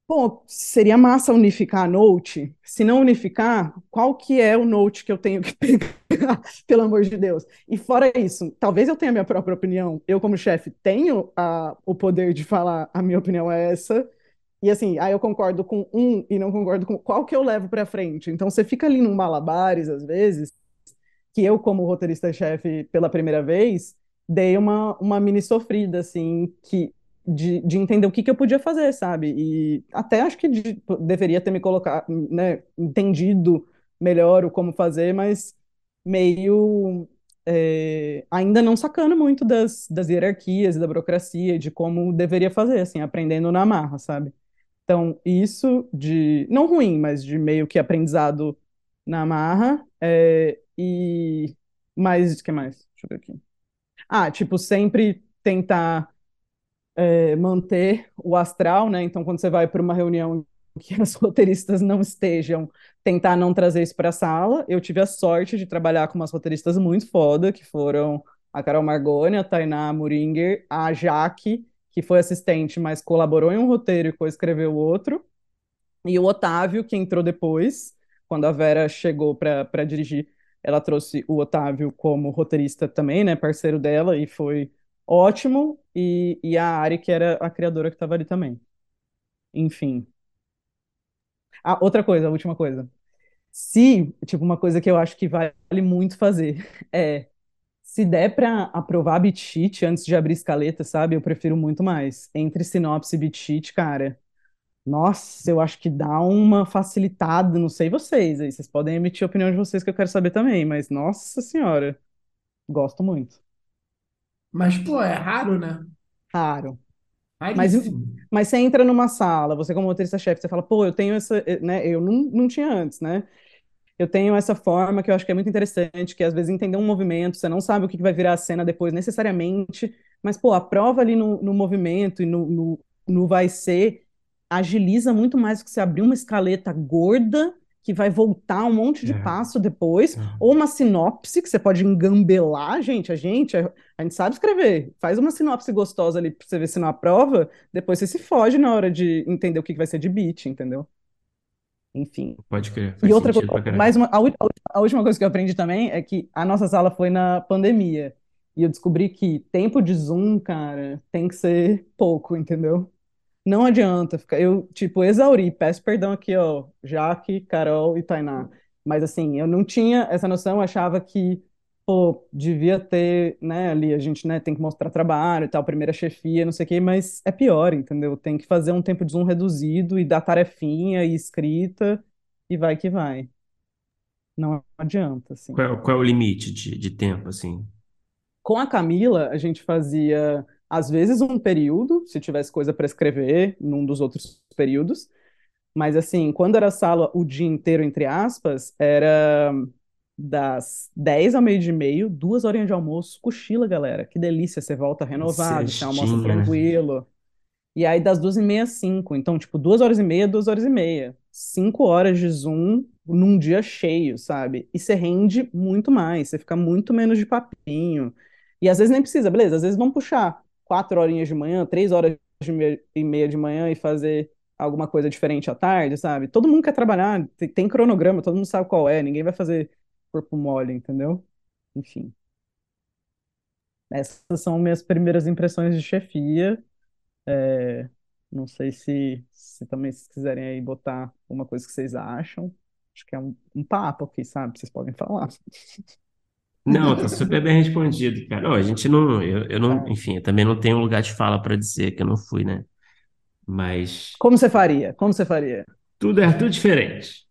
Pô, seria massa unificar a Note. Se não unificar, qual que é o Note que eu tenho que (laughs) pegar, pelo amor de Deus? E fora isso, talvez eu tenha a minha própria opinião. Eu, como chefe, tenho a, o poder de falar a minha opinião é essa. E assim, aí eu concordo com um e não concordo com qual que eu levo para frente. Então você fica ali num malabares, às vezes, que eu, como roteirista-chefe, pela primeira vez, dei uma, uma mini sofrida, assim, que de, de entender o que, que eu podia fazer, sabe? E até acho que de, deveria ter me colocado, né, entendido melhor o como fazer, mas meio é, ainda não sacando muito das, das hierarquias da burocracia, de como deveria fazer, assim, aprendendo na marra, sabe? Então, isso de, não ruim, mas de meio que aprendizado na marra, é, e mais, o que mais? Deixa eu ver aqui. Ah, tipo, sempre tentar é, manter o astral, né? Então, quando você vai para uma reunião (laughs) que as roteiristas não estejam, tentar não trazer isso para a sala. Eu tive a sorte de trabalhar com umas roteiristas muito foda, que foram a Carol Margoni, a Tainá Muringer, a Jaque, que foi assistente, mas colaborou em um roteiro e co-escreveu outro, e o Otávio, que entrou depois, quando a Vera chegou para dirigir, ela trouxe o Otávio como roteirista também, né, parceiro dela, e foi ótimo, e, e a Ari, que era a criadora que estava ali também. Enfim. Ah, outra coisa, a última coisa. Se, tipo, uma coisa que eu acho que vale muito fazer (laughs) é se der para aprovar beat sheet antes de abrir escaleta, sabe? Eu prefiro muito mais. Entre sinopse e beat sheet, cara, nossa, eu acho que dá uma facilitada, não sei vocês aí, vocês podem emitir a opinião de vocês que eu quero saber também, mas nossa senhora, gosto muito. Mas, pô, é raro, né? Raro. Mas, Raríssimo. mas você entra numa sala, você como motorista-chefe, você fala, pô, eu tenho essa, eh, né? Eu não, não tinha antes, né? Eu tenho essa forma que eu acho que é muito interessante, que às vezes entender um movimento, você não sabe o que vai virar a cena depois necessariamente, mas, pô, a prova ali no, no movimento e no, no, no vai ser agiliza muito mais do que você abrir uma escaleta gorda que vai voltar um monte de É. passo depois, É. ou uma sinopse que você pode engambelar, gente, a gente, a, gente sabe escrever. Faz uma sinopse gostosa ali pra você ver se não aprova, depois você se foge na hora de entender o que vai ser de beat, entendeu? Enfim. Pode crer, E outra coisa, mais uma, a, a última coisa que eu aprendi também é que a nossa sala foi na pandemia. E eu descobri que tempo de Zoom, cara, tem que ser pouco, entendeu? Não adianta ficar. Eu, tipo, exauri. Peço perdão aqui, ó, Jaque, Carol e Tainá. Mas, assim, eu não tinha essa noção, eu achava que, pô, devia ter, né, ali, a gente, né, tem que mostrar trabalho e tal, primeira chefia, não sei o quê, mas é pior, entendeu? Tem que fazer um tempo de Zoom reduzido e dar tarefinha e escrita e vai que vai. Não adianta, assim. Qual, é- qual é o limite de, de tempo, assim? Com a Camila, a gente fazia, às vezes, um período, se tivesse coisa para escrever, num dos outros períodos. Mas, assim, quando era sala o dia inteiro, entre aspas, era das 10 ao meio-dia e meio, duas horinhas de almoço, cochila, galera. Que delícia, você volta renovado, você almoça né? tranquilo. E aí, das duas e meia às cinco. Então, tipo, duas horas e meia, duas horas e meia. Cinco horas de Zoom num dia cheio, sabe? E você rende muito mais, você fica muito menos de papinho. E às vezes nem precisa, beleza? Às vezes vamos puxar quatro horinhas de manhã, três horas e meia de manhã e fazer alguma coisa diferente à tarde, sabe? Todo mundo quer trabalhar, tem, cronograma, todo mundo sabe qual é, ninguém vai fazer corpo mole, entendeu? Enfim. Essas são minhas primeiras impressões de chefia. É, não sei se, se também vocês quiserem aí botar uma coisa que vocês acham. Acho que é um, um papo aqui, sabe? Vocês podem falar. (laughs) Não, tá super bem respondido, cara. Não, a gente não, eu, eu não, Tá. enfim, eu também não tenho um lugar de fala para dizer que eu não fui, né? Mas Como você faria? Como você faria? tudo é tudo diferente.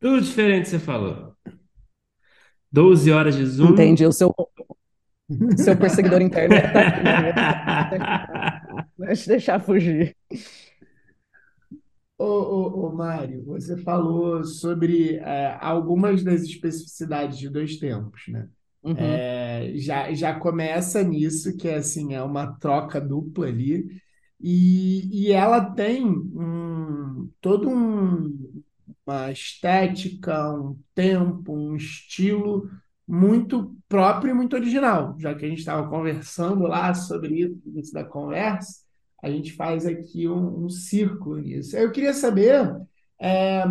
Tudo diferente você falou. 12 horas de Zoom. Entendi. O seu, seu perseguidor interno tá aqui, né? (laughs) Deixa eu deixar fugir. Ô, ô, ô, Mário, você falou sobre é, algumas das especificidades de dois tempos, né? Uhum. É, já, já começa nisso, que é assim, é uma troca dupla ali. E, e ela tem um, todo um, uma estética, um tempo, um estilo muito próprio e muito original. Já que a gente estava conversando lá sobre isso, isso da conversa, a gente faz aqui um, um círculo nisso. Eu queria saber é,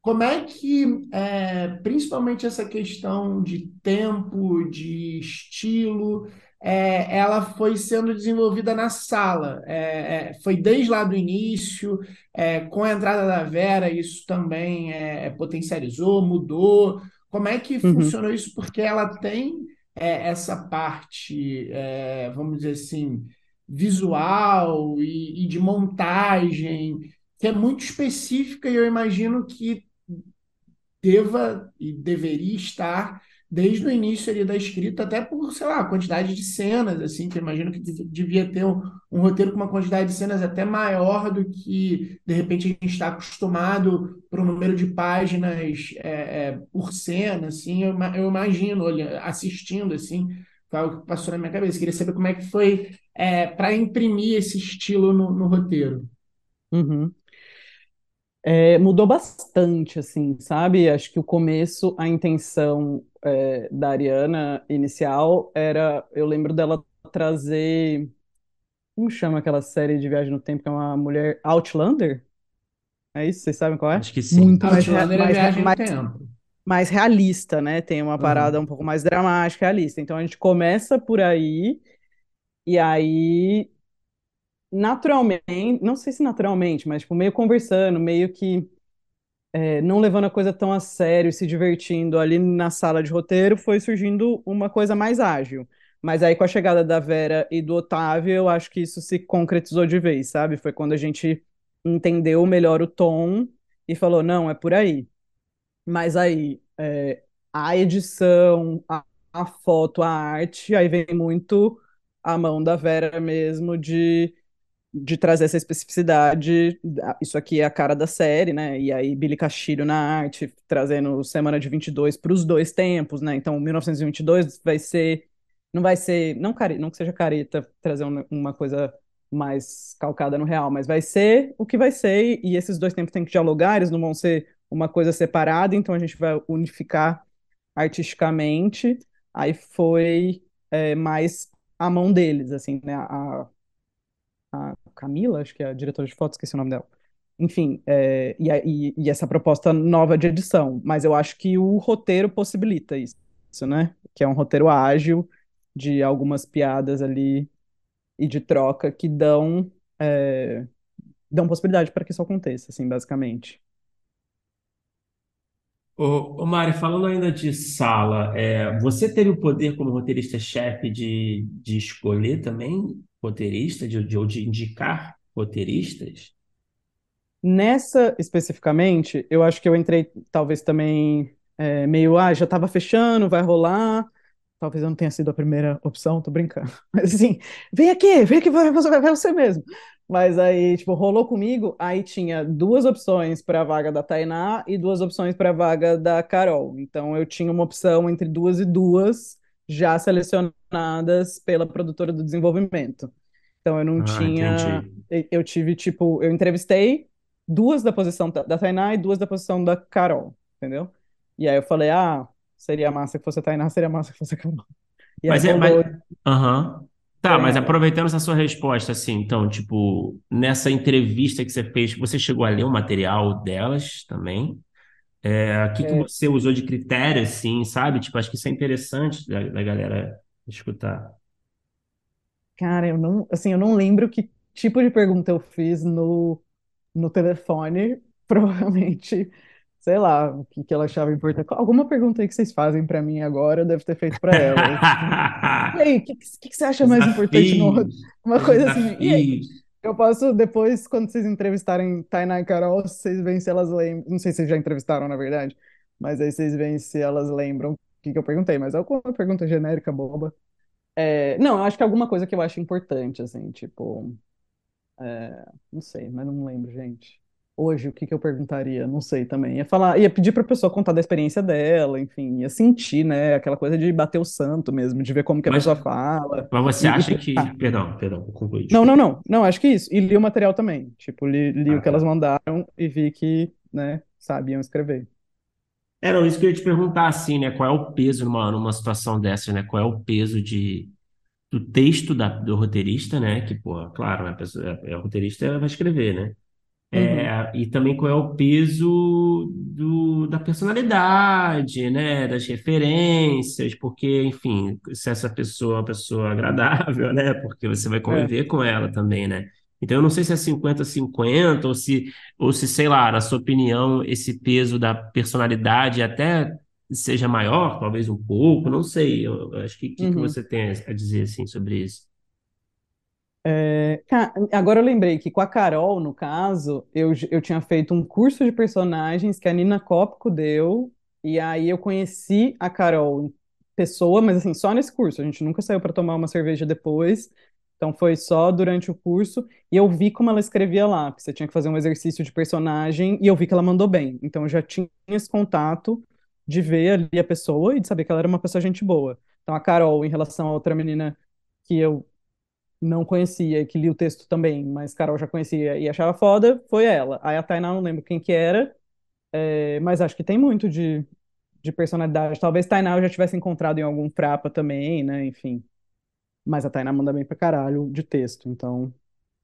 como é que, é, principalmente essa questão de tempo, de estilo, é, ela foi sendo desenvolvida na sala. É, é, foi desde lá do início, é, com a entrada da Vera, isso também é, potencializou, mudou. Como é que Uhum. funcionou isso? Porque ela tem é, essa parte, é, vamos dizer assim, visual e, e de montagem, que é muito específica, e eu imagino que deva e deveria estar desde o início ali da escrita, até por, sei lá, a quantidade de cenas, assim, que eu imagino que dev- devia ter um, um roteiro com uma quantidade de cenas até maior do que, de repente, a gente está acostumado para o número de páginas é, é, por cena, assim, eu, eu imagino, olha, assistindo, assim, foi algo que passou na minha cabeça. Queria saber como é que foi para imprimir esse estilo no, no roteiro. Uhum. É, mudou bastante, assim, sabe? Acho que o começo, a intenção é, da Ariana inicial era, eu lembro dela trazer, como chama aquela série de viagem no tempo que é uma mulher Outlander? É isso? Vocês sabem qual é? Acho que sim. Muito mais, rea- Outlander é mais, viagem no mais, tempo. mais realista, né? Tem uma parada Aham. um pouco mais dramática, realista. Então a gente começa por aí, e aí, naturalmente, não sei se naturalmente, mas tipo, meio conversando, meio que é, não levando a coisa tão a sério, se divertindo ali na sala de roteiro, foi surgindo uma coisa mais ágil. Mas aí, com a chegada da Vera e do Otávio, eu acho que isso se concretizou de vez, sabe? Foi quando a gente entendeu melhor o tom e falou, não, é por aí. Mas aí, é, a edição, a, a foto, a arte, aí vem muito a mão da Vera mesmo de de trazer essa especificidade. Isso aqui é a cara da série, né? E aí Billy Castilho na arte, trazendo Semana de 22 para os dois tempos, né? Então, 1922 vai ser. Não vai ser. Não, care, não que seja careta trazer uma, uma coisa mais calcada no real, mas vai ser o que vai ser, e esses dois tempos têm que dialogar, eles não vão ser uma coisa separada, então a gente vai unificar artisticamente. Aí foi é, mais a mão deles, assim, né? A, a Camila, acho que é a diretora de foto, esqueci o nome dela. Enfim, é, e, e- e essa proposta nova de edição, mas eu acho que o roteiro possibilita isso, isso, né? Que é um roteiro ágil, de algumas piadas ali e de troca que dão, é, dão possibilidade para que isso aconteça, assim, basicamente. Ô, ô Mário, falando ainda de sala, é, você teve o poder como roteirista-chefe de, de escolher também roteirista, de, de, ou de indicar roteiristas? Nessa especificamente, eu acho que eu entrei talvez também é, meio, ah, já estava fechando, vai rolar. Talvez eu não tenha sido a primeira opção, tô brincando. (laughs) Mas assim, vem aqui, vem aqui, vai, vai, você mesmo. Mas aí, tipo, rolou comigo, aí tinha duas opções para a vaga da Tainá e duas opções para a vaga da Carol. Então eu tinha uma opção entre duas e duas já selecionadas pela produtora do desenvolvimento. Então eu não Ah, tinha, entendi. eu tive tipo, eu entrevistei duas da posição da Tainá e duas da posição da Carol, entendeu? E aí eu falei, ah, seria massa que fosse a Tainá, seria massa que fosse a Carol. E aí Mas é, mas, aham. Tá, serem mas aproveitando essa sua resposta, assim, então, tipo, nessa entrevista que você fez, você chegou a ler o material delas também? É, o que que É, você usou de critério, assim, sabe? Tipo, acho que isso é interessante da, da galera escutar. cara, eu não, assim, eu não lembro que tipo de pergunta eu fiz no, no telefone. (laughs) Provavelmente, sei lá, o que que ela achava importante. Alguma pergunta aí que vocês fazem pra mim agora, eu devo ter feito pra ela. (laughs) E aí, o que, que, que você acha mais importante no Uma coisa assim. E aí, eu posso depois, quando vocês entrevistarem Tainá e Carol, vocês veem se elas lembram. Não sei se vocês já entrevistaram, na verdade, mas aí vocês veem se elas lembram o que que eu perguntei. Mas é alguma pergunta genérica, boba. É, não, eu acho que é alguma coisa que eu acho importante, assim, tipo. é, não sei, mas não lembro, gente. Hoje, o que que eu perguntaria? Não sei também. Ia falar, ia pedir pra pessoa contar da experiência dela, enfim, ia sentir, né? Aquela coisa de bater o santo mesmo, de ver como que a Mas, pessoa fala. mas você E, acha e- (laughs) que. ah, Perdão, perdão, vou concluir, não, não, não. Não, acho que isso. E li o material também. Tipo, li, li Ah, o que elas tá. mandaram e vi que, né, sabiam escrever. É, não, isso que eu ia te perguntar, assim, né? Qual é o peso numa, numa situação dessa, né? Qual é o peso de, do texto da, do roteirista, né? Que, pô, claro, a pessoa, é, é o roteirista vai escrever, né? Uhum. É, e também qual é o peso do, da personalidade, né? Das referências, porque, enfim, se essa pessoa é uma pessoa agradável, né? Porque você vai É. conviver com ela também, né? Então, eu não sei se é 50-50 ou se, ou se, sei lá, na sua opinião, esse peso da personalidade até seja maior, talvez um pouco, não sei. Eu, eu acho que o que, que Uhum. você tem a dizer, assim, sobre isso? É, agora eu lembrei que com a Carol, no caso, eu, eu tinha feito um curso de personagens que a Nina Cópico deu, e aí eu conheci a Carol pessoa, mas assim, só nesse curso. A gente nunca saiu para tomar uma cerveja depois, então foi só durante o curso, e eu vi como ela escrevia lá, porque você tinha que fazer um exercício de personagem, e eu vi que ela mandou bem. Então eu já tinha esse contato de ver ali a pessoa e de saber que ela era uma pessoa gente boa. Então a Carol, em relação a outra menina que eu não conhecia, que li o texto também, mas Carol já conhecia e achava foda, foi ela. Aí a Tainá não lembro quem que era, é, mas acho que tem muito de, de personalidade. Talvez Tainá eu já tivesse encontrado em algum frapa também, né? Enfim. Mas a Tainá manda bem pra caralho de texto, então.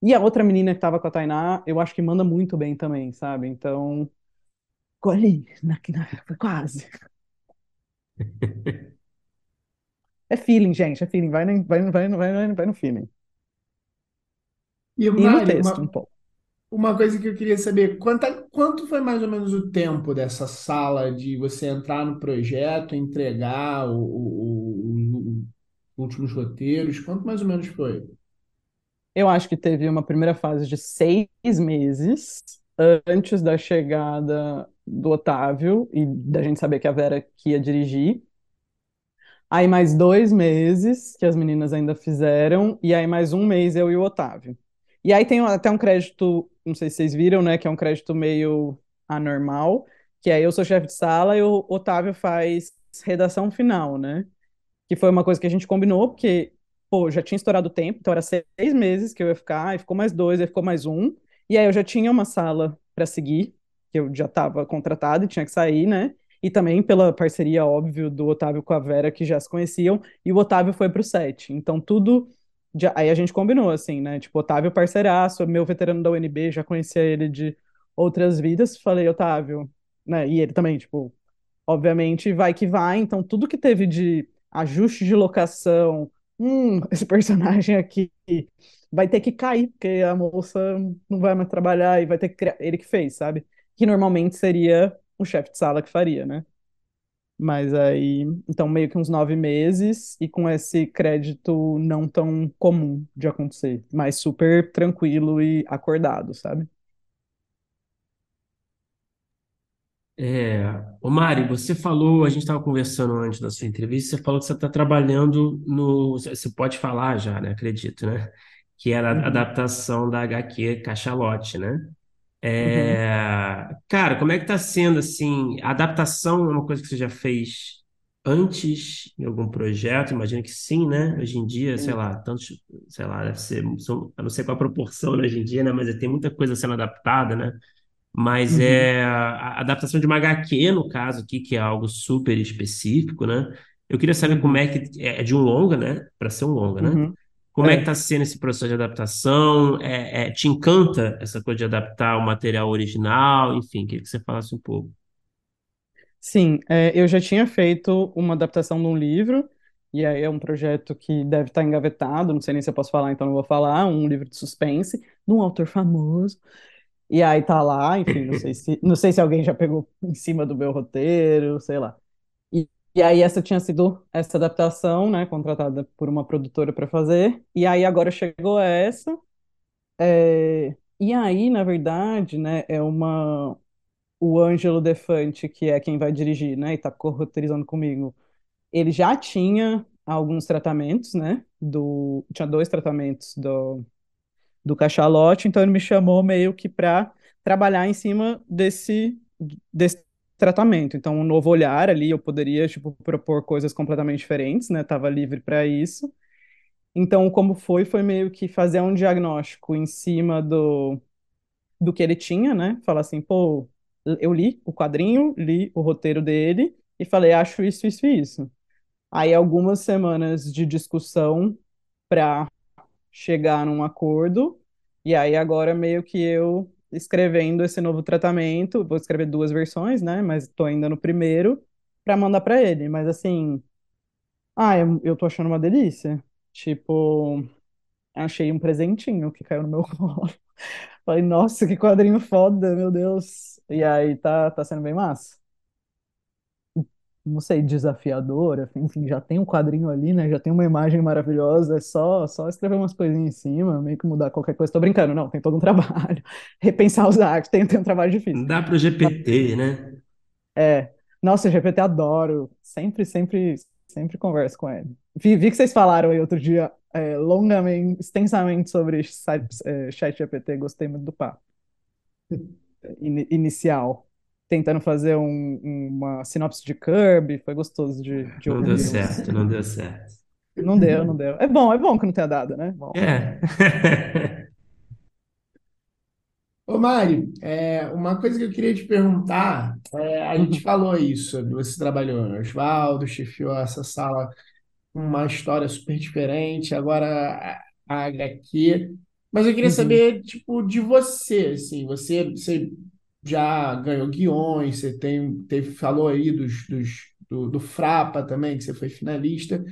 E a outra menina que tava com a Tainá, eu acho que manda muito bem também, sabe? Então, ficou ali, na, na, foi quase. (laughs) É feeling, gente, é feeling. Vai, vai, vai, vai, no- vai no feeling. E E no texto, um uma, pouco. uma coisa que eu queria saber, quanta, quanto foi mais ou menos o tempo dessa sala de você entrar no projeto, entregar o, o- o- os últimos roteiros? Quanto mais ou menos foi? Eu acho que teve uma primeira fase de seis meses antes da chegada do Otávio e da gente saber que a Vera que ia dirigir. Aí mais dois meses que as meninas ainda fizeram, e aí mais um mês eu e o Otávio. E aí tem até um crédito, não sei se vocês viram, né? Que é um crédito meio anormal, que é eu sou chefe de sala e o Otávio faz redação final, né? que foi uma coisa que a gente combinou, porque, pô, já tinha estourado o tempo, então era seis meses que eu ia ficar, aí ficou mais dois, aí ficou mais um, e aí eu já tinha uma sala para seguir, que eu já estava contratado e tinha que sair, né? E também pela parceria, óbvio, do Otávio com a Vera, que já se conheciam, e o Otávio foi pro set. Então tudo. Já, aí a gente combinou, assim, né? Tipo, Otávio parceiraço, meu veterano da UNB, já conhecia ele de outras vidas. Falei, Otávio, né? E ele também, tipo, obviamente vai que vai. Então, tudo que teve de ajuste de locação, hum, (laughs) esse personagem aqui vai ter que cair, porque a moça não vai mais trabalhar e vai ter que criar. Ele que fez, sabe? Que normalmente seria o chefe de sala que faria, né? Mas aí, então, meio que uns nove meses e com esse crédito não tão comum de acontecer, mas super tranquilo e acordado, sabe? É, ô Mari, você falou, a gente estava conversando antes da sua entrevista, você falou que você está trabalhando no. Você pode falar já, né? Acredito, né? Que era a Uhum, adaptação da HQ Cachalote, né? Uhum, É, cara, como é que tá sendo assim? A adaptação é uma coisa que você já fez antes em algum projeto? Imagino que sim, né? Hoje em dia, sei lá, tantos, sei lá, deve ser, são- eu não sei qual a proporção né, hoje em dia, né? Mas tem muita coisa sendo adaptada, né? Mas Uhum, é a adaptação de uma HQ, no caso aqui, que é algo super específico, né? Eu queria saber como uhum, é que é é de um longa, né? Para ser um longa, né? uhum. Como é que É. está sendo esse processo de adaptação? É, é, te encanta essa coisa de adaptar o material original? Enfim, queria que você falasse um pouco. Sim, é, eu já tinha feito uma adaptação de um livro, e aí é um projeto que deve estar engavetado, não sei nem se eu posso falar, então não vou falar, um livro de suspense, de um autor famoso. E aí tá lá, enfim, não sei se, não sei se alguém já pegou em cima do meu roteiro, sei lá. E, aí essa tinha sido essa adaptação, né, contratada por uma produtora para fazer, e aí agora chegou essa, é, e aí, na verdade, né, é uma o Ângelo Defante, que é quem vai dirigir, né, e tá co-roteirizando comigo, ele já tinha alguns tratamentos, né, do, tinha dois tratamentos do, do cachalote, então ele me chamou meio que para trabalhar em cima desse, desse tratamento. Então, um novo olhar ali, eu poderia, tipo, propor coisas completamente diferentes, né? Tava livre para isso. Então, como foi, foi meio que fazer um diagnóstico em cima do, do que ele tinha, né? Falar assim, pô, eu li o quadrinho, li o roteiro dele e falei, acho isso, isso e isso. Aí, algumas semanas de discussão para chegar num acordo, e aí agora meio que eu escrevendo esse novo tratamento, vou escrever duas versões, né? Mas estou ainda no primeiro para mandar para ele. Mas assim, ah, eu, eu tô achando uma delícia. Tipo, achei um presentinho que caiu no meu (laughs) colo. Falei, nossa, que quadrinho foda, meu Deus. E aí tá, tá sendo bem massa. Não sei, desafiador, enfim, já tem um quadrinho ali, né? Já tem uma imagem maravilhosa, é só, só escrever umas coisinhas em cima, meio que mudar qualquer coisa. Tô brincando, não, tem todo um (laughs) trabalho. Repensar os arcos, tem, tem um trabalho difícil. Dá pro GPT, né? É. Nossa, GPT adoro. Sempre, sempre, sempre converso com ele. Vi, vi que vocês falaram aí outro dia é, longamente, extensamente sobre é, chat GPT, gostei muito do papo (laughs) In, inicial. Tentando fazer um, uma sinopse de Kirby, foi gostoso de, de Não ouvir. deu certo, não deu certo. Não deu, não deu. É bom, é bom que não tenha dado, né? Bom. É. (laughs) Ô, Mari, é, uma coisa que eu queria te perguntar, é, a gente falou isso, você trabalhou no Oswaldo, chefiou essa sala com uma história super diferente, agora a, a HQ, mas eu queria Uhum. saber, tipo, de você, assim, você, você já ganhou guiões, você tem, teve, falou aí dos, dos, do, do Frapa também, que você foi finalista,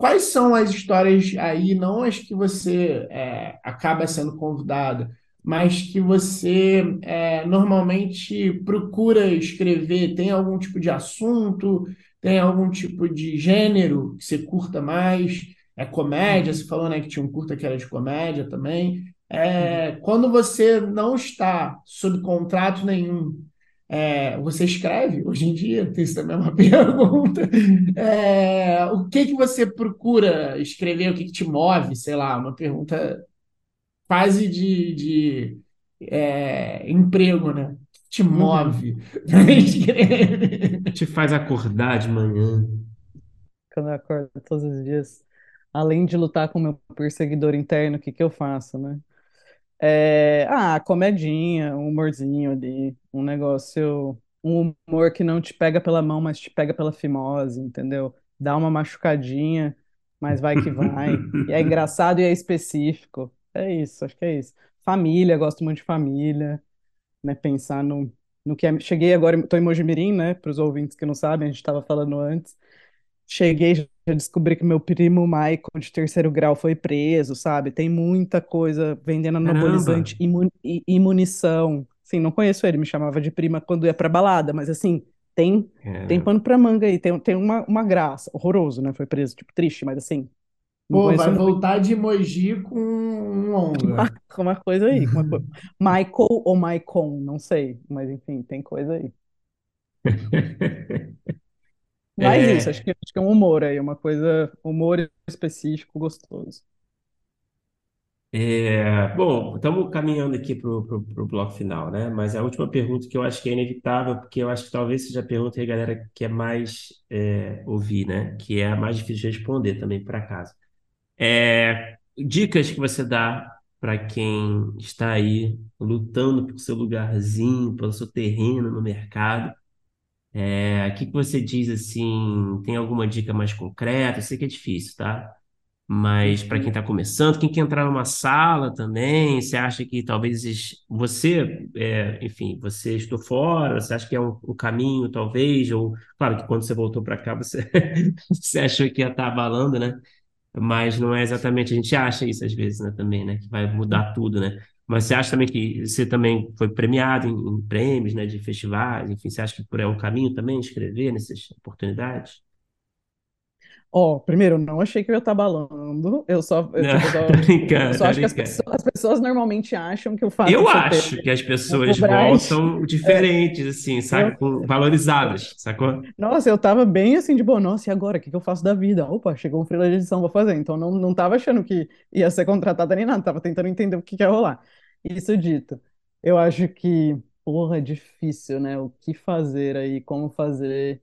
Quais são as histórias aí, não as que você é, acaba sendo convidada, mas que você é, normalmente procura escrever? Tem algum tipo de assunto? Tem algum tipo de gênero que você curta mais? É comédia? Você falou, né, que tinha um curta que era de comédia também. É, quando você não está sob contrato nenhum, é, você escreve hoje em dia? Isso também é uma pergunta. É, o que que você procura escrever? O que que te move? Sei lá, uma pergunta quase de, de é, emprego, né? O que te Uhum. move para (laughs) escrever? Te faz acordar de manhã. Quando eu acordo todos os dias, além de lutar com o meu perseguidor interno, o que que eu faço, né? É, ah, comedinha, um humorzinho ali, um negócio, um humor que não te pega pela mão, mas te pega pela fimose, entendeu? Dá uma machucadinha, mas vai que vai. E é (laughs) engraçado e é específico. É isso, acho que é isso. Família, gosto muito de família, né? Pensar no, no que é. Cheguei agora, estou em Mojimirim, né? Para os ouvintes que não sabem, a gente estava falando antes. Cheguei, já descobri que meu primo Michael, de terceiro grau, foi preso, sabe? Tem muita coisa vendendo anabolizante e, munição. Sim, não conheço ele, me chamava de prima quando ia pra balada, mas assim, tem, tem É. pano pra manga aí, tem, tem uma, uma graça. Horroroso, né? Foi preso, tipo, triste, mas assim, Pô, vai muito. voltar de Mogi com um Uma, longa. uma coisa aí, uma co- (laughs) Michael ou Maicon, não sei, mas enfim, tem coisa aí. (laughs) Mas isso, acho É, que, acho que é um humor aí, uma coisa, humor específico, gostoso. é, bom, estamos caminhando aqui para o bloco final, né? Mas a última pergunta que eu acho que é inevitável, porque eu acho que talvez seja a pergunta que a galera quer mais é, ouvir, né? Que é a mais difícil de responder também para casa. É, dicas que você dá para quem está aí lutando por seu lugarzinho, pelo seu terreno no mercado. É, o que você diz assim? Tem alguma dica mais concreta? Eu sei que é difícil, tá? Mas para quem está começando, quem quer entrar numa sala também, você acha que talvez você, é, enfim, você estou fora, você acha que é um, um caminho, talvez, ou claro que quando você voltou para cá, você, (laughs) você achou que ia estar abalando, né? Mas não é exatamente, a gente acha isso às vezes, né, também, né, que vai mudar tudo, né? Mas você acha também que você também foi premiado em, em prêmios, né, de festivais, enfim, você acha que por aí é um caminho também escrever nessas oportunidades? Ó, primeiro, eu não achei que eu ia estar balando. Eu só, eu, Não, tipo, eu (laughs) tô brincando, eu só acho que as brincando. pessoas, as pessoas normalmente acham que o fato Eu acho ter que as pessoas voltam (laughs) é, diferentes, assim, saca? eu, valorizadas, sacou? nossa, eu tava bem assim de boa, nossa, e agora? O que que eu faço da vida? Opa, chegou um freela de edição, vou fazer. Então não, não tava achando que ia ser contratada nem nada, tava tentando entender o que que ia rolar. Isso dito. Eu acho que, porra, é difícil, né? O que fazer aí, como fazer.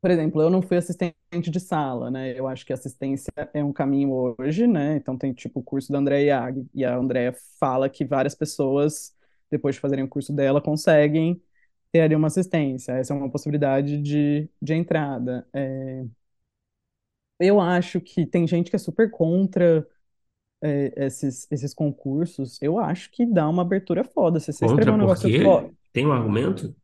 Por exemplo, eu não fui assistente de sala, né? Eu acho que assistência é um caminho hoje, né? Então tem tipo o curso da Andréa Iag, e a Andréa fala que várias pessoas, depois de fazerem o curso dela, conseguem ter ali uma assistência. Essa é uma possibilidade de, de entrada. É, Eu acho que tem gente que é super contra é, esses, esses concursos. Eu acho que dá uma abertura foda. Se você escrever Contra um por negócio quê? Tem um argumento?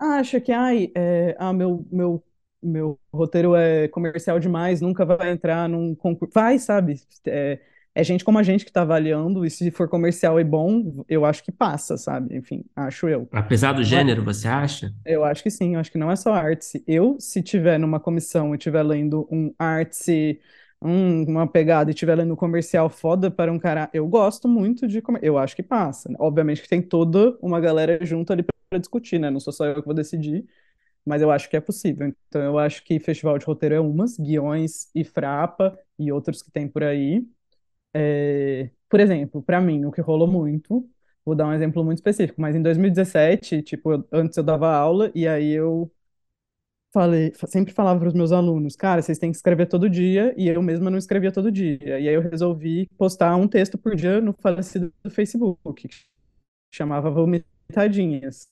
acha que, ai, é, ah, meu, meu, meu roteiro é comercial demais, nunca vai entrar num concurso. Vai, sabe? É, é gente como a gente que tá avaliando, e se for comercial e bom, eu acho que passa, sabe? Enfim, acho eu. Apesar do gênero, você acha? Eu acho que sim, eu acho que não é só arte. Eu, se tiver numa comissão e tiver lendo um arte, um- uma pegada e tiver lendo um comercial foda para um cara, eu gosto muito de comer. Eu acho que passa. né? Obviamente que tem toda uma galera junto ali para discutir, né? Não sou só eu que vou decidir, mas eu acho que é possível. Então eu acho que festival de roteiro é umas, Guiões e Frapa e outros que tem por aí. É, por exemplo, para mim, o que rolou muito, vou dar um exemplo muito específico, mas em 2017, tipo, eu- antes eu dava aula e aí eu falei, fa- sempre falava para os meus alunos, cara, vocês têm que escrever todo dia, e eu mesma não escrevia todo dia. E aí eu resolvi postar um texto por dia no falecido Facebook, que chamava Vomitadinhas.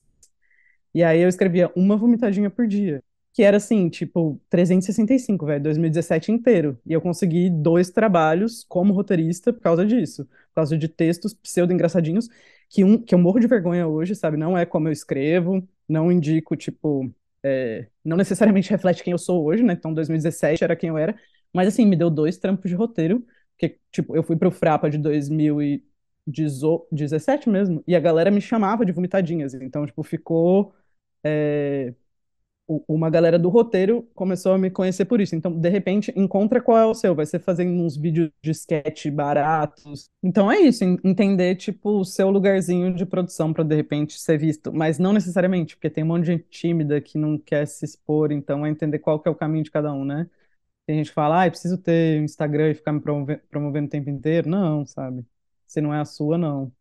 E aí eu escrevia uma vomitadinha por dia. Que era assim, tipo, 365, velho, 2017 inteiro. E eu consegui dois trabalhos como roteirista por causa disso. Por causa de textos pseudo-engraçadinhos, que, um, que eu morro de vergonha hoje, sabe? Não é como eu escrevo, não indico, tipo, é, não necessariamente (laughs) reflete quem eu sou hoje, né? Então, 2017 era quem eu era. Mas, assim, me deu dois trampos de roteiro, porque, tipo, eu fui pro Frapa de 2017 mesmo, e a galera me chamava de vomitadinhas. Então, tipo, ficou é, uma galera do roteiro começou a me conhecer por isso. Então, de repente, encontra qual é o seu. Vai ser fazendo uns vídeos de sketch baratos. Então, é isso. en- Entender, tipo, o seu lugarzinho de produção para, de repente, ser visto. Mas não necessariamente, porque tem um monte de gente tímida que não quer se expor. Então, é entender qual que é o caminho de cada um, né? Tem gente que fala, ah, preciso ter Instagram e ficar me promove- promovendo o tempo inteiro. Não, sabe? Se não é a sua, não.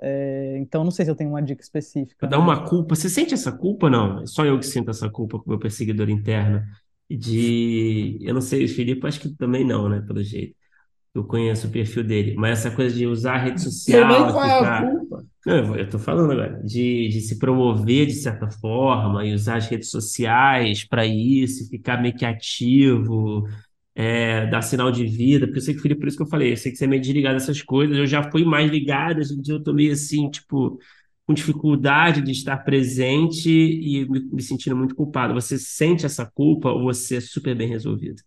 É, então, não sei se eu tenho uma dica específica, Pra dar né? uma culpa. Você sente essa culpa? Não. É só eu que sinto essa culpa com o meu perseguidor interno. De. Eu não sei, o Felipe, acho que também não, né? Pelo jeito. Eu conheço o perfil dele. Mas essa coisa de usar a rede social, qual é a culpa. Não, eu tô falando agora. De, de se promover de certa forma e usar as redes sociais para isso, ficar meio que ativo, é, dar sinal de vida. Porque eu sei que, Felipe, por isso que eu falei, eu sei que você é meio desligado dessas coisas. Eu já fui mais ligado, hoje em dia eu tô meio assim, tipo, com dificuldade de estar presente e me, me sentindo muito culpado. Você sente essa culpa ou você é super bem resolvido?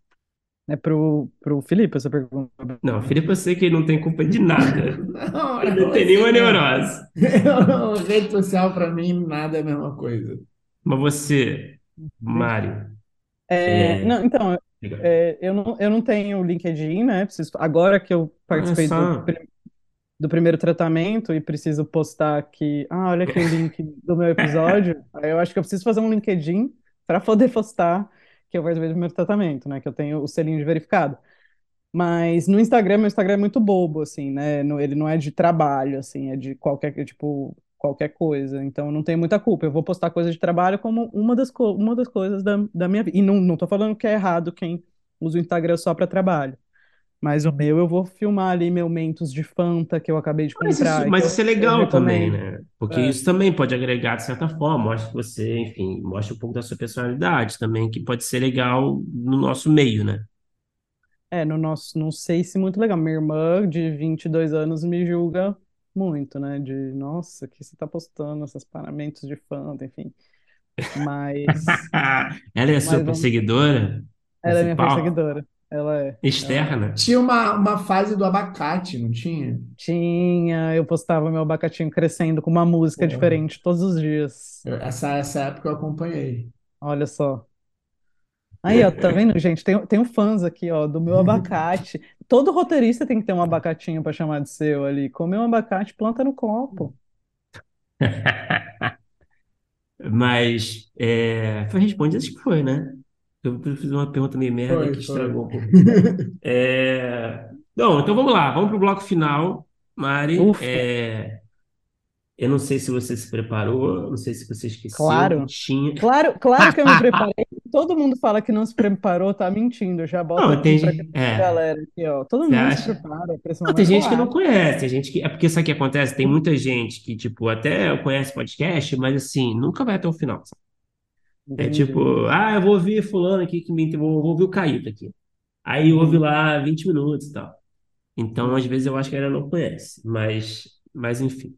É pro, pro Felipe essa pergunta. Não, Felipe, eu sei que ele não tem culpa de nada. Não, (laughs) Ele não tem nenhuma assim, neurose. (laughs) eu não- rede social pra mim nada é a mesma coisa. Mas você, Mário, É, é, não, então. É, eu não, eu não tenho LinkedIn, né? Preciso, agora que eu participei do, do primeiro tratamento e preciso postar aqui, ah, olha aqui o (laughs) link do meu episódio, aí eu acho que eu preciso fazer um LinkedIn para poder postar que eu participei do primeiro tratamento, né? Que eu tenho o selinho de verificado. Mas no Instagram, meu Instagram é muito bobo, assim, né? Ele não é de trabalho, assim, é de qualquer, tipo, qualquer coisa. Então, não tenho muita culpa. Eu vou postar coisa de trabalho como uma das, co- uma das coisas da, da minha vida. E não, não tô falando que é errado quem usa o Instagram só para trabalho. Mas o meu, eu vou filmar ali meu Mentos de Fanta que eu acabei de Mas isso, comprar mas isso é legal também, né? Porque É. isso também pode agregar de certa forma, mostra que você, enfim, mostra um pouco da sua personalidade também, que pode ser legal no nosso meio, né? É, no nosso, não sei se muito legal. Minha irmã, de 22 anos, me julga muito, né? De, nossa, que você tá postando esses paramentos de Fanta, enfim. Mas, (laughs) Ela é a sua perseguidora ela é minha principal, perseguidora. Ela é, ela é. externa? Tinha uma, uma fase do abacate, não tinha? Tinha, eu postava meu abacatinho crescendo com uma música Pô, diferente todos os dias. eu- essa, essa época eu acompanhei. Olha só. Aí, ó, tá vendo, gente? Tem, tem um fãs aqui, ó, do meu (laughs) abacate. Todo roteirista tem que ter um abacatinho pra chamar de seu ali. Comer um abacate, planta no copo. (laughs) Mas é, foi respondido, acho que foi, né? Eu fiz uma pergunta meio merda Foi, que estragou foi. um pouco. (laughs) É, Não, então vamos lá, vamos pro bloco final, Mari. É, Eu não sei se você se preparou, não sei se você esqueceu que Claro. tinha. Claro, claro que eu me (laughs) preparei. Todo mundo fala que não se preparou, tá mentindo. Eu já boto Não, tem pra. É, galera aqui, ó. Todo você mundo se acha? prepara pra esse Não, tem gente que não conhece, tem gente que. É porque sabe o que acontece? Tem muita gente que, tipo, até conhece podcast, mas assim, nunca vai até o final. sabe? É tipo, ah, eu vou ouvir fulano aqui que me. Vou, vou ouvir o Caíto aqui. Aí ouve lá 20 minutos e tal. Então, às vezes, eu acho que ela não conhece. Mas, mas enfim.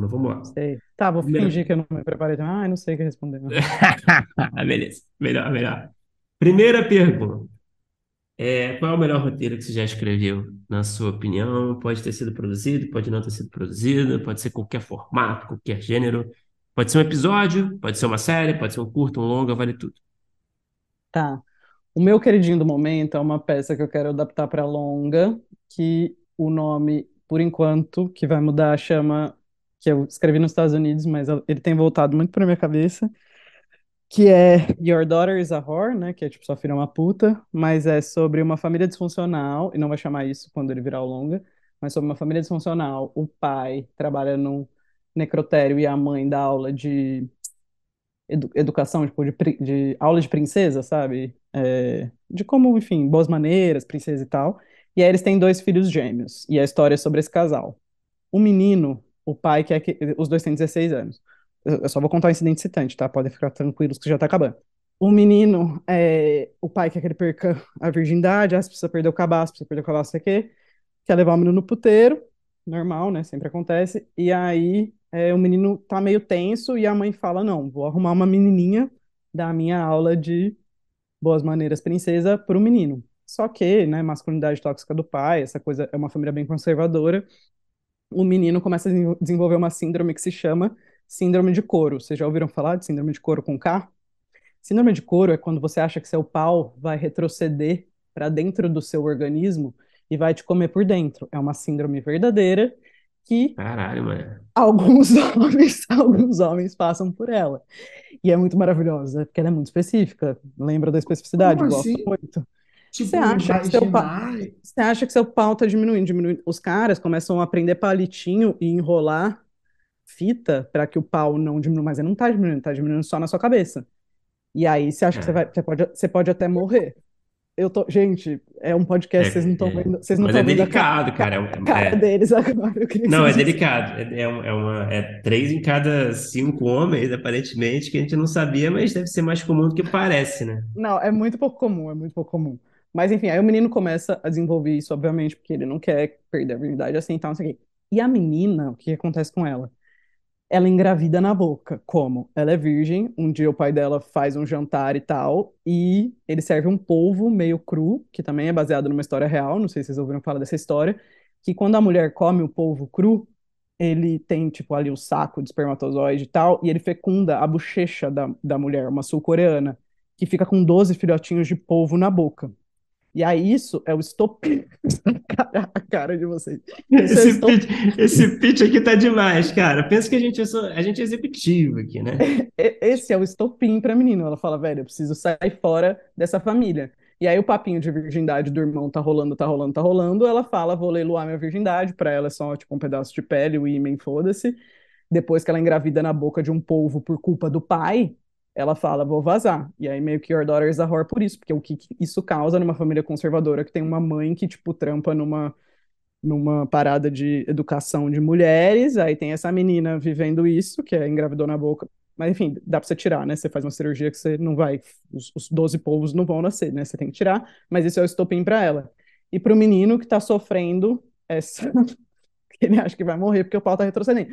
Mas vamos lá. Sei. Tá, vou Primeira. fingir que eu não me preparei. Ah, não sei o que responder. (laughs) Beleza. Melhor, melhor. Primeira pergunta. É, qual é o melhor roteiro que você já escreveu, na sua opinião? Pode ter sido produzido, pode não ter sido produzido, pode ser qualquer formato, qualquer gênero. Pode ser um episódio, pode ser uma série, pode ser um curto, um longa, vale tudo. Tá. O meu queridinho do momento é uma peça que eu quero adaptar para longa, que o nome, por enquanto, que vai mudar, chama, que eu escrevi nos Estados Unidos, mas ele tem voltado muito para minha cabeça, que é Your Daughter is a Whore, né? Que é tipo, sua filha é uma puta, mas é sobre uma família disfuncional, e não vai chamar isso quando ele virar o longa, mas sobre uma família disfuncional. O pai trabalha num necrotério e a mãe dá aula de edu- educação, tipo, de, de aula de princesa, sabe? É, de como, enfim, boas maneiras, princesa e tal. E aí eles têm dois filhos gêmeos, e a história é sobre esse casal. O menino, o pai quer que. Os dois têm 16 anos. Eu só vou contar o incidente citante, tá? Podem ficar tranquilos que já tá acabando. O menino, é, o pai quer que ele perca a virgindade, ah, precisa perder o cabaço, precisa perder o cabaço, sei o quê. Quer levar o menino no puteiro, normal, né? Sempre acontece. E aí é, o menino tá meio tenso e a mãe fala: Não, vou arrumar uma menininha da minha aula de boas maneiras princesa pro menino. Só que, né, masculinidade tóxica do pai, essa coisa é uma família bem conservadora. O menino começa a desenvol- desenvolver uma síndrome que se chama síndrome de couro. Vocês já ouviram falar de síndrome de couro com K? Síndrome de couro é quando você acha que seu pau vai retroceder para dentro do seu organismo e vai te comer por dentro. É uma síndrome verdadeira que Caralho, mano. alguns (laughs) homens, alguns homens passam por ela. E é muito maravilhosa, porque ela é muito específica. Lembra da especificidade? Como Gosto assim? muito. Tipo, Você acha que seu você acha que seu pau tá diminuindo, diminuindo. Os caras começam a prender palitinho e enrolar fita para que o pau não diminua, mas ele não tá diminuindo, tá diminuindo só na sua cabeça. E aí você acha que você É, vai, você pode, você pode até morrer. Eu tô, gente, é um podcast, vocês não é, estão é. vendo, vocês não Mas é vendo a ca- delicado, cara. É, um- a cara é- deles agora. Não, é delicado. É, é, é uma, é três em cada cinco homens, aparentemente, que a gente não sabia, mas deve ser mais comum do que parece, né? Não, é muito pouco comum, é muito pouco comum. Mas enfim, aí o menino começa a desenvolver isso, obviamente, porque ele não quer perder a virgindade assim e não sei o quê. E a menina, o que acontece com ela? Ela engravida na boca. Como? Ela é virgem, um dia o pai dela faz um jantar e tal, e ele serve um polvo meio cru, que também é baseado numa história real, não sei se vocês ouviram falar dessa história, que quando a mulher come o polvo cru, ele tem, tipo, ali o saco de espermatozoide e tal, e ele fecunda a bochecha da, da mulher, uma sul-coreana, que fica com 12 filhotinhos de polvo na boca. E aí isso é o estopim. (laughs) A cara de vocês. Isso é Esse estopim. pitch, esse pitch aqui tá demais, cara. Pensa que a gente é, só- a gente é executivo aqui, né? (laughs) Esse é o estopim pra menina. Ela fala, velho, eu preciso sair fora dessa família. E aí o papinho de virgindade do irmão tá rolando, tá rolando, tá rolando. Ela fala, vou leiloar minha virgindade. Pra ela é só tipo um pedaço de pele, o ímã, foda-se. Depois que ela engravida na boca de um polvo por culpa do pai, ela fala, vou vazar. E aí meio que Your Daughter is a Whore por isso, porque o que isso causa numa família conservadora que tem uma mãe que, tipo, trampa numa numa parada de educação de mulheres, aí tem essa menina vivendo isso, que é engravidou na boca. Mas enfim, dá pra você tirar, né? Você faz uma cirurgia que você não vai, os, os 12 polvos não vão nascer, né? Você tem que tirar, mas isso é o estopim pra ela. E pro menino que tá sofrendo essa. (laughs) Ele acha que vai morrer porque o pau tá retrocedendo.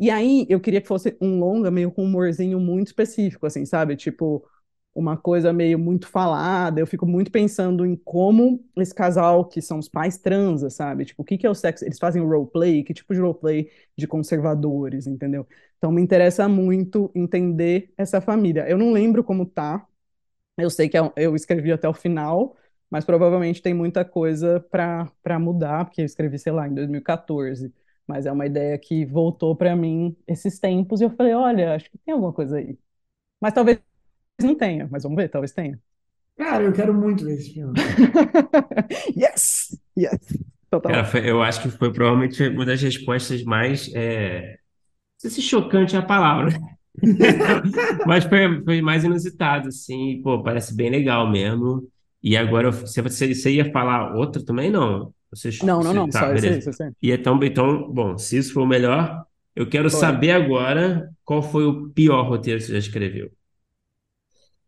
E aí eu queria que fosse um longa meio com um humorzinho muito específico, assim, sabe? Tipo, uma coisa meio muito falada. Eu fico muito pensando em como esse casal, que são os pais, transa, sabe? Tipo, o que que é o sexo? Eles fazem roleplay? Que tipo de roleplay de conservadores, entendeu? Então me interessa muito entender essa família. Eu não lembro como tá. Eu sei que é eu escrevi até o final, mas provavelmente tem muita coisa para mudar, porque eu escrevi, sei lá, em 2014. Mas é uma ideia que voltou para mim esses tempos e eu falei, olha, acho que tem alguma coisa aí. Mas talvez não tenha, mas vamos ver, talvez tenha. Cara, eu quero muito ver esse filme. (laughs) Yes! Yes! Tá Cara, foi- eu acho que foi provavelmente uma das respostas mais é, sei se chocante é a palavra, (laughs) mas foi, foi mais inusitado, assim, pô, parece bem legal mesmo. E agora, eu- você você ia falar outra também? Não. Você, Não, não, não, tá, só esse beleza. esse. E então, então, bom, se isso for o melhor, eu quero Bora. saber agora qual foi o pior roteiro que você já escreveu.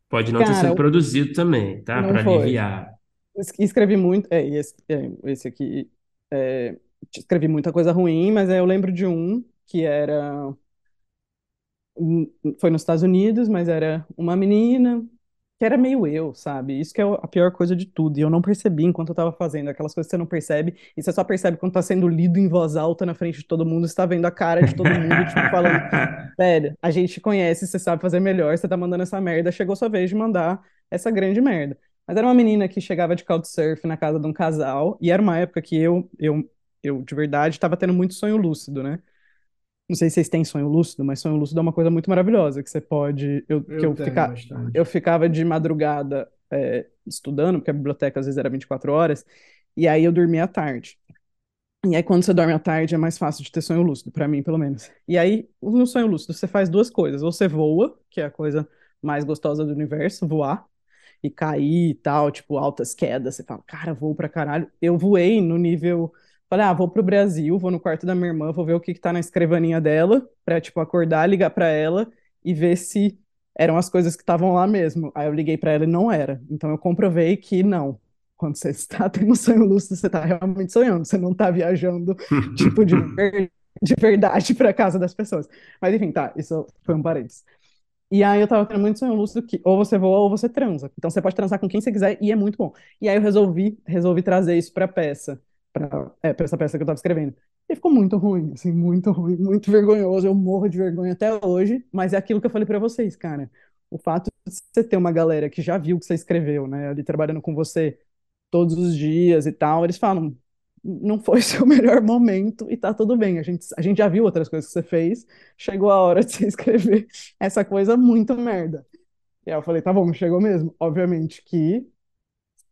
Pode não ter Cara, sido produzido também, tá? Para aliviar. Es- Escrevi muito, é, esse, é, esse aqui, é, escrevi muita coisa ruim, mas aí eu lembro de um que era, hum, foi nos Estados Unidos, mas era uma menina que era meio eu, sabe? Isso que é a pior coisa de tudo, e eu não percebi enquanto eu tava fazendo, aquelas coisas que você não percebe, e você só percebe quando tá sendo lido em voz alta na frente de todo mundo, você tá vendo a cara de todo mundo, tipo, (laughs) falando, velho, a gente conhece, você sabe fazer melhor, você tá mandando essa merda, chegou sua vez de mandar essa grande merda. Mas era uma menina que chegava de couchsurf na casa de um casal, e era uma época que eu, eu, eu de verdade, estava tendo muito sonho lúcido, né? Não sei se vocês têm sonho lúcido, mas sonho lúcido é uma coisa muito maravilhosa, que você pode... Eu, Eu eu, fica, bastante. eu ficava de madrugada é, estudando, porque a biblioteca às vezes era 24 horas, e aí eu dormia à tarde. E aí, quando você dorme à tarde, é mais fácil de ter sonho lúcido, pra mim, pelo menos. E aí, no sonho lúcido, você faz duas coisas. Ou você voa, que é a coisa mais gostosa do universo, voar, e cair e tal, tipo, altas quedas. Você fala, cara, voo pra caralho. Eu voei no nível. Falei, ah, vou pro Brasil, vou no quarto da minha irmã, vou ver o que que tá na escrivaninha dela, pra, tipo, acordar, ligar pra ela e ver se eram as coisas que estavam lá mesmo. Aí eu liguei pra ela e não era. Então eu comprovei que não. Quando você (laughs) está tendo sonho lúcido, você está realmente sonhando, você não está viajando, (laughs) tipo, de, ver- de verdade para casa das pessoas. Mas enfim, tá, isso foi um parênteses. E aí eu tava tendo muito sonho lúcido que ou você voa ou você transa. Então você pode transar com quem você quiser e é muito bom. E aí eu resolvi, resolvi trazer isso pra peça, pra, é, pra essa peça que eu tava escrevendo. E ficou muito ruim, assim, muito ruim, muito vergonhoso. Eu morro de vergonha até hoje, mas é aquilo que eu falei pra vocês, cara. O fato de você ter uma galera que já viu o que você escreveu, né, ali trabalhando com você todos os dias e tal, eles falam, não foi (laughs) seu melhor momento e tá tudo bem. A gente, a gente já viu outras coisas que você fez, chegou a hora (laughs) de você escrever essa coisa muito merda. E aí eu falei, tá bom, chegou mesmo. Obviamente que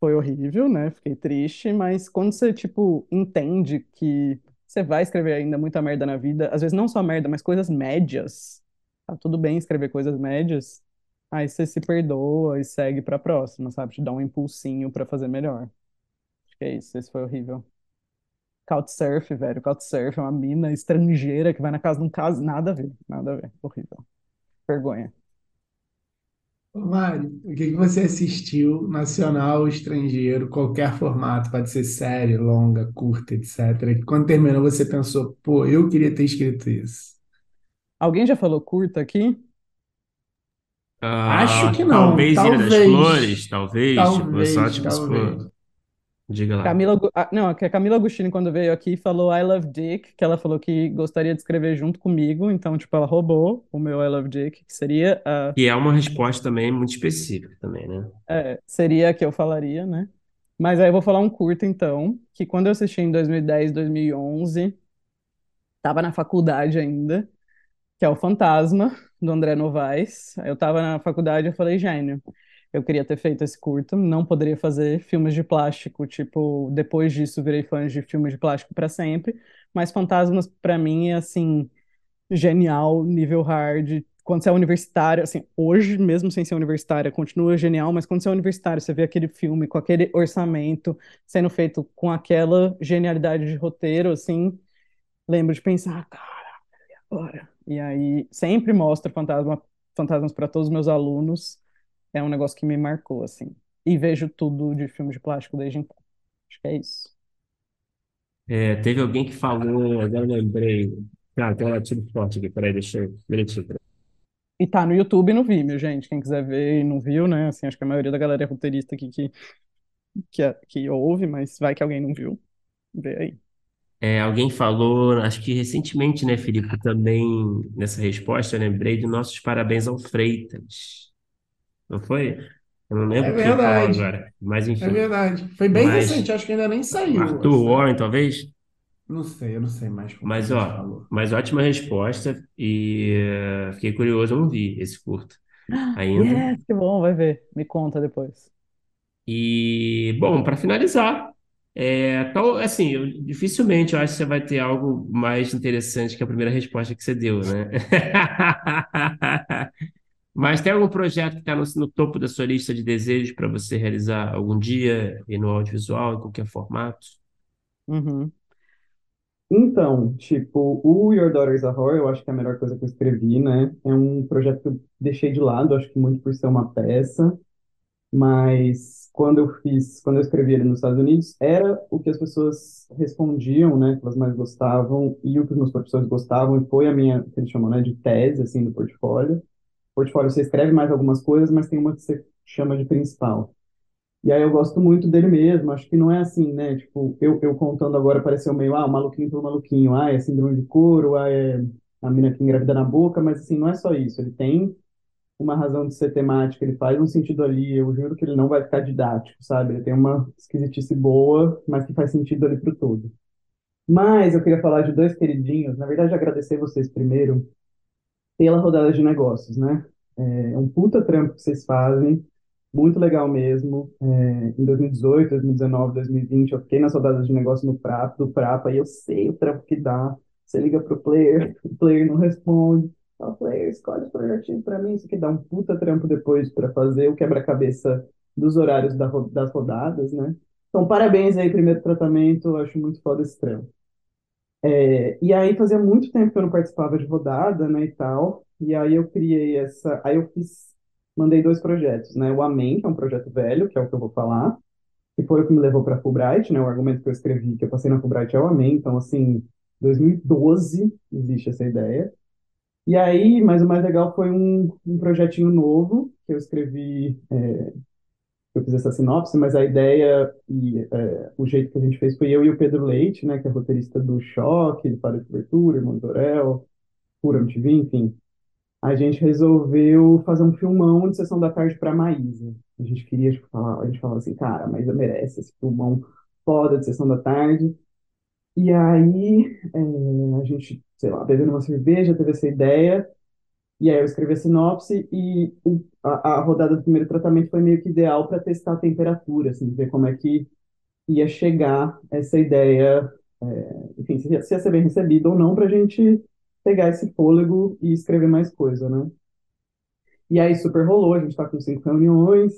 foi horrível, né? Fiquei triste, mas quando você, tipo, entende que você vai escrever ainda muita merda na vida, às vezes não só merda, mas coisas médias, tá tudo bem escrever coisas médias, aí você se perdoa e segue pra próxima, sabe? Te dá um impulsinho pra fazer melhor. Acho que é isso, esse foi horrível. Couchsurf, velho, Couchsurf é uma mina estrangeira que vai na casa de um caso, nada a ver, nada a ver, horrível. Vergonha. Ô, Mário, o que que você assistiu, nacional, estrangeiro, qualquer formato, pode ser série, longa, curta, etc. que Quando terminou, você pensou, pô, eu queria ter escrito isso. Alguém já falou curta aqui? Acho Ah, que não, talvez Ilha das talvez. Flores, talvez, tipo, Talvez, só tipo, se talvez. Diga lá. Camila, ah, não, que a Camila Agostini, quando veio aqui, falou I Love Dick, que ela falou que gostaria de escrever junto comigo, então, tipo, ela roubou o meu I Love Dick, que seria a, E é uma resposta também muito específica também, né? é, seria a que eu falaria, né? Mas aí eu vou falar um curto, então, que quando eu assisti em 2010, 2011, tava na faculdade ainda, que é o Fantasma, do André Novaes. Eu tava na faculdade e eu falei, gênio, eu queria ter feito esse curto, não poderia fazer filmes de plástico, tipo, depois disso virei fã de filmes de plástico pra sempre, mas Fantasmas pra mim é assim, genial, nível hard. Quando você é universitário, assim, hoje mesmo sem ser universitária, continua genial, mas quando você é universitário, você vê aquele filme com aquele orçamento sendo feito com aquela genialidade de roteiro, assim, lembro de pensar, cara, e agora? E aí sempre mostra fantasma, fantasmas para todos os meus alunos. É um negócio que me marcou, assim. E vejo tudo de filme de plástico desde então. Acho que é isso. É, teve alguém que falou, agora eu lembrei. Cara, tem um latido forte aqui, peraí, deixa eu. Minutinho, peraí. E tá no YouTube e no Vimeo, gente. Quem quiser ver e não viu, né? Assim, acho que a maioria da galera é roteirista aqui que, que, que ouve, mas vai que alguém não viu. Vê aí. É, alguém falou, acho que recentemente, né, Felipe, também nessa resposta, eu lembrei de nossos parabéns ao Freitas. Não foi? Eu não lembro É quem falou verdade. agora, mas É enfim. verdade. Foi bem Mas recente, acho que ainda nem saiu. Arthur essa. Warren, talvez? Não sei, eu não sei mais como Mas, a gente ó, falou. mas ótima resposta e eh, fiquei curioso, eu não vi esse curto (gasps) ainda. Yes, que bom, vai ver. Me conta depois. E, bom, para finalizar, É, então, assim, eu- dificilmente eu acho que você vai ter algo mais interessante que a primeira resposta que você deu, né? (laughs) Mas tem algum projeto que está no, no topo da sua lista de desejos para você realizar algum dia, e no audiovisual, em qualquer formato? Uhum. Então, tipo, o Your Daughter is a Whore, eu acho que é a melhor coisa que eu escrevi, né? É um projeto que eu deixei de lado, acho que muito por ser uma peça, mas quando eu fiz, quando eu escrevi ele nos Estados Unidos, era o que as pessoas respondiam, né? Que elas mais gostavam, e o que os meus professores gostavam, e foi a minha, que eles chamam, né, de tese, assim, do portfólio. Portfólio você escreve mais algumas coisas, mas tem uma que você chama de principal. E aí eu gosto muito dele mesmo, acho que não é assim, né? Tipo, eu, eu contando agora pareceu meio, ah, maluquinho pelo maluquinho, ah, é síndrome de couro, ah, é a mina que engravida na boca, mas assim, não é só isso, ele tem uma razão de ser temática, ele faz um sentido ali, eu juro que ele não vai ficar didático, sabe? Ele tem uma esquisitice boa, mas que faz sentido ali pro todo. Mas eu queria falar de dois queridinhos, na verdade agradecer vocês primeiro pela rodada de negócios, né? É um puta trampo que vocês fazem, muito legal mesmo. É, em 2018, 2019, 2020, eu fiquei nas rodadas de negócio no Prapa, do Prapa, e eu sei o trampo que dá. Você liga pro player, (laughs) o player não responde. Fala, player, escolhe os projetinhos pra mim. Isso aqui dá um puta trampo depois para fazer o quebra-cabeça dos horários da das rodadas, né? Então, parabéns aí, primeiro tratamento. Eu acho muito foda esse trampo. É, e aí fazia muito tempo que eu não participava de rodada, né, e tal. E aí eu criei essa, aí eu fiz, mandei dois projetos, né? O Amém, que é um projeto velho, que é o que eu vou falar, que foi o que me levou para Fulbright, né? O argumento que eu escrevi, que eu passei na Fulbright é o Amém, então assim, 2012 existe essa ideia. E aí, mas o mais legal foi um, um projetinho novo que eu escrevi, é, eu fiz essa sinopse, mas a ideia e é, o jeito que a gente fez foi eu e o Pedro Leite, né, que é roteirista do Choque, ele fala de cobertura, Irmão do Orel, Pura MTV, enfim. A gente resolveu fazer um filmão de sessão da tarde para Maísa. A gente queria, tipo, falar, a gente falava assim, cara, a Maísa merece esse filmão foda de sessão da tarde. E aí, é, a gente, sei lá, bebendo uma cerveja, teve essa ideia, e aí eu escrevi a sinopse e o- a, a rodada do primeiro tratamento foi meio que ideal para testar a temperatura, assim, ver como é que ia chegar essa ideia, é, enfim, se ia, se ia ser bem recebida ou não, para a gente pegar esse fôlego e escrever mais coisa, né? E aí super rolou, a gente está com cinco reuniões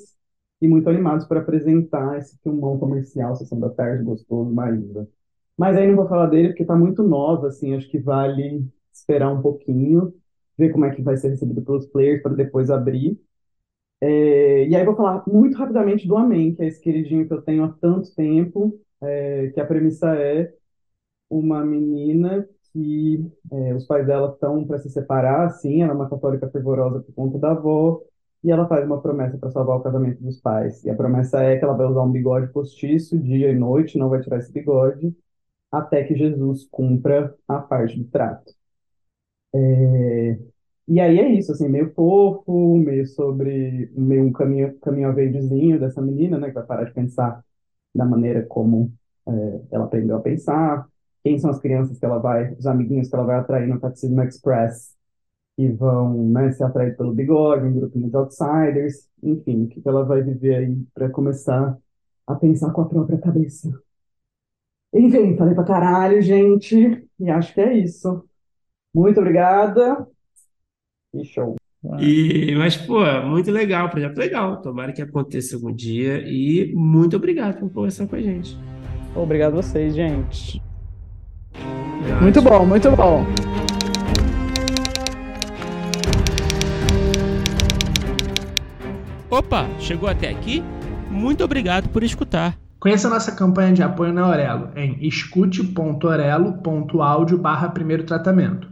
e muito animados para apresentar esse filmão comercial, Sessão da Tarde, gostoso, Maísa. Mas aí não vou falar dele porque tá muito nova, assim, acho que vale esperar um pouquinho, ver como é que vai ser recebido pelos players para depois abrir. É, e aí vou falar muito rapidamente do Amém, que é esse queridinho que eu tenho há tanto tempo, é, que a premissa é uma menina que é, os pais dela estão para se separar, assim, ela é uma católica fervorosa por conta da avó, e ela faz uma promessa para salvar o casamento dos pais. E a promessa é que ela vai usar um bigode postiço dia e noite, não vai tirar esse bigode, até que Jesus cumpra a parte do trato. É, E aí é isso, assim, meio fofo, meio sobre, meio um caminho, caminho a dessa menina, né, que vai parar de pensar da maneira como é, ela aprendeu a pensar, quem são as crianças que ela vai, os amiguinhos que ela vai atrair no Catecismo Express, que vão, né, ser atraídos pelo bigode, um grupinho de outsiders, enfim, o que ela vai viver aí para começar a pensar com a própria cabeça. Enfim, falei pra caralho, gente, e acho que é isso. Muito obrigada e show. E, mas, pô, muito legal, projeto legal. Tomara que aconteça algum dia. E muito obrigado por conversar com a gente. Obrigado a vocês, gente. Muito bom, muito bom. Opa, chegou até aqui? Muito obrigado por escutar. Conheça a nossa campanha de apoio na Aurelo em escute.orelo.audio barra primeiro tratamento.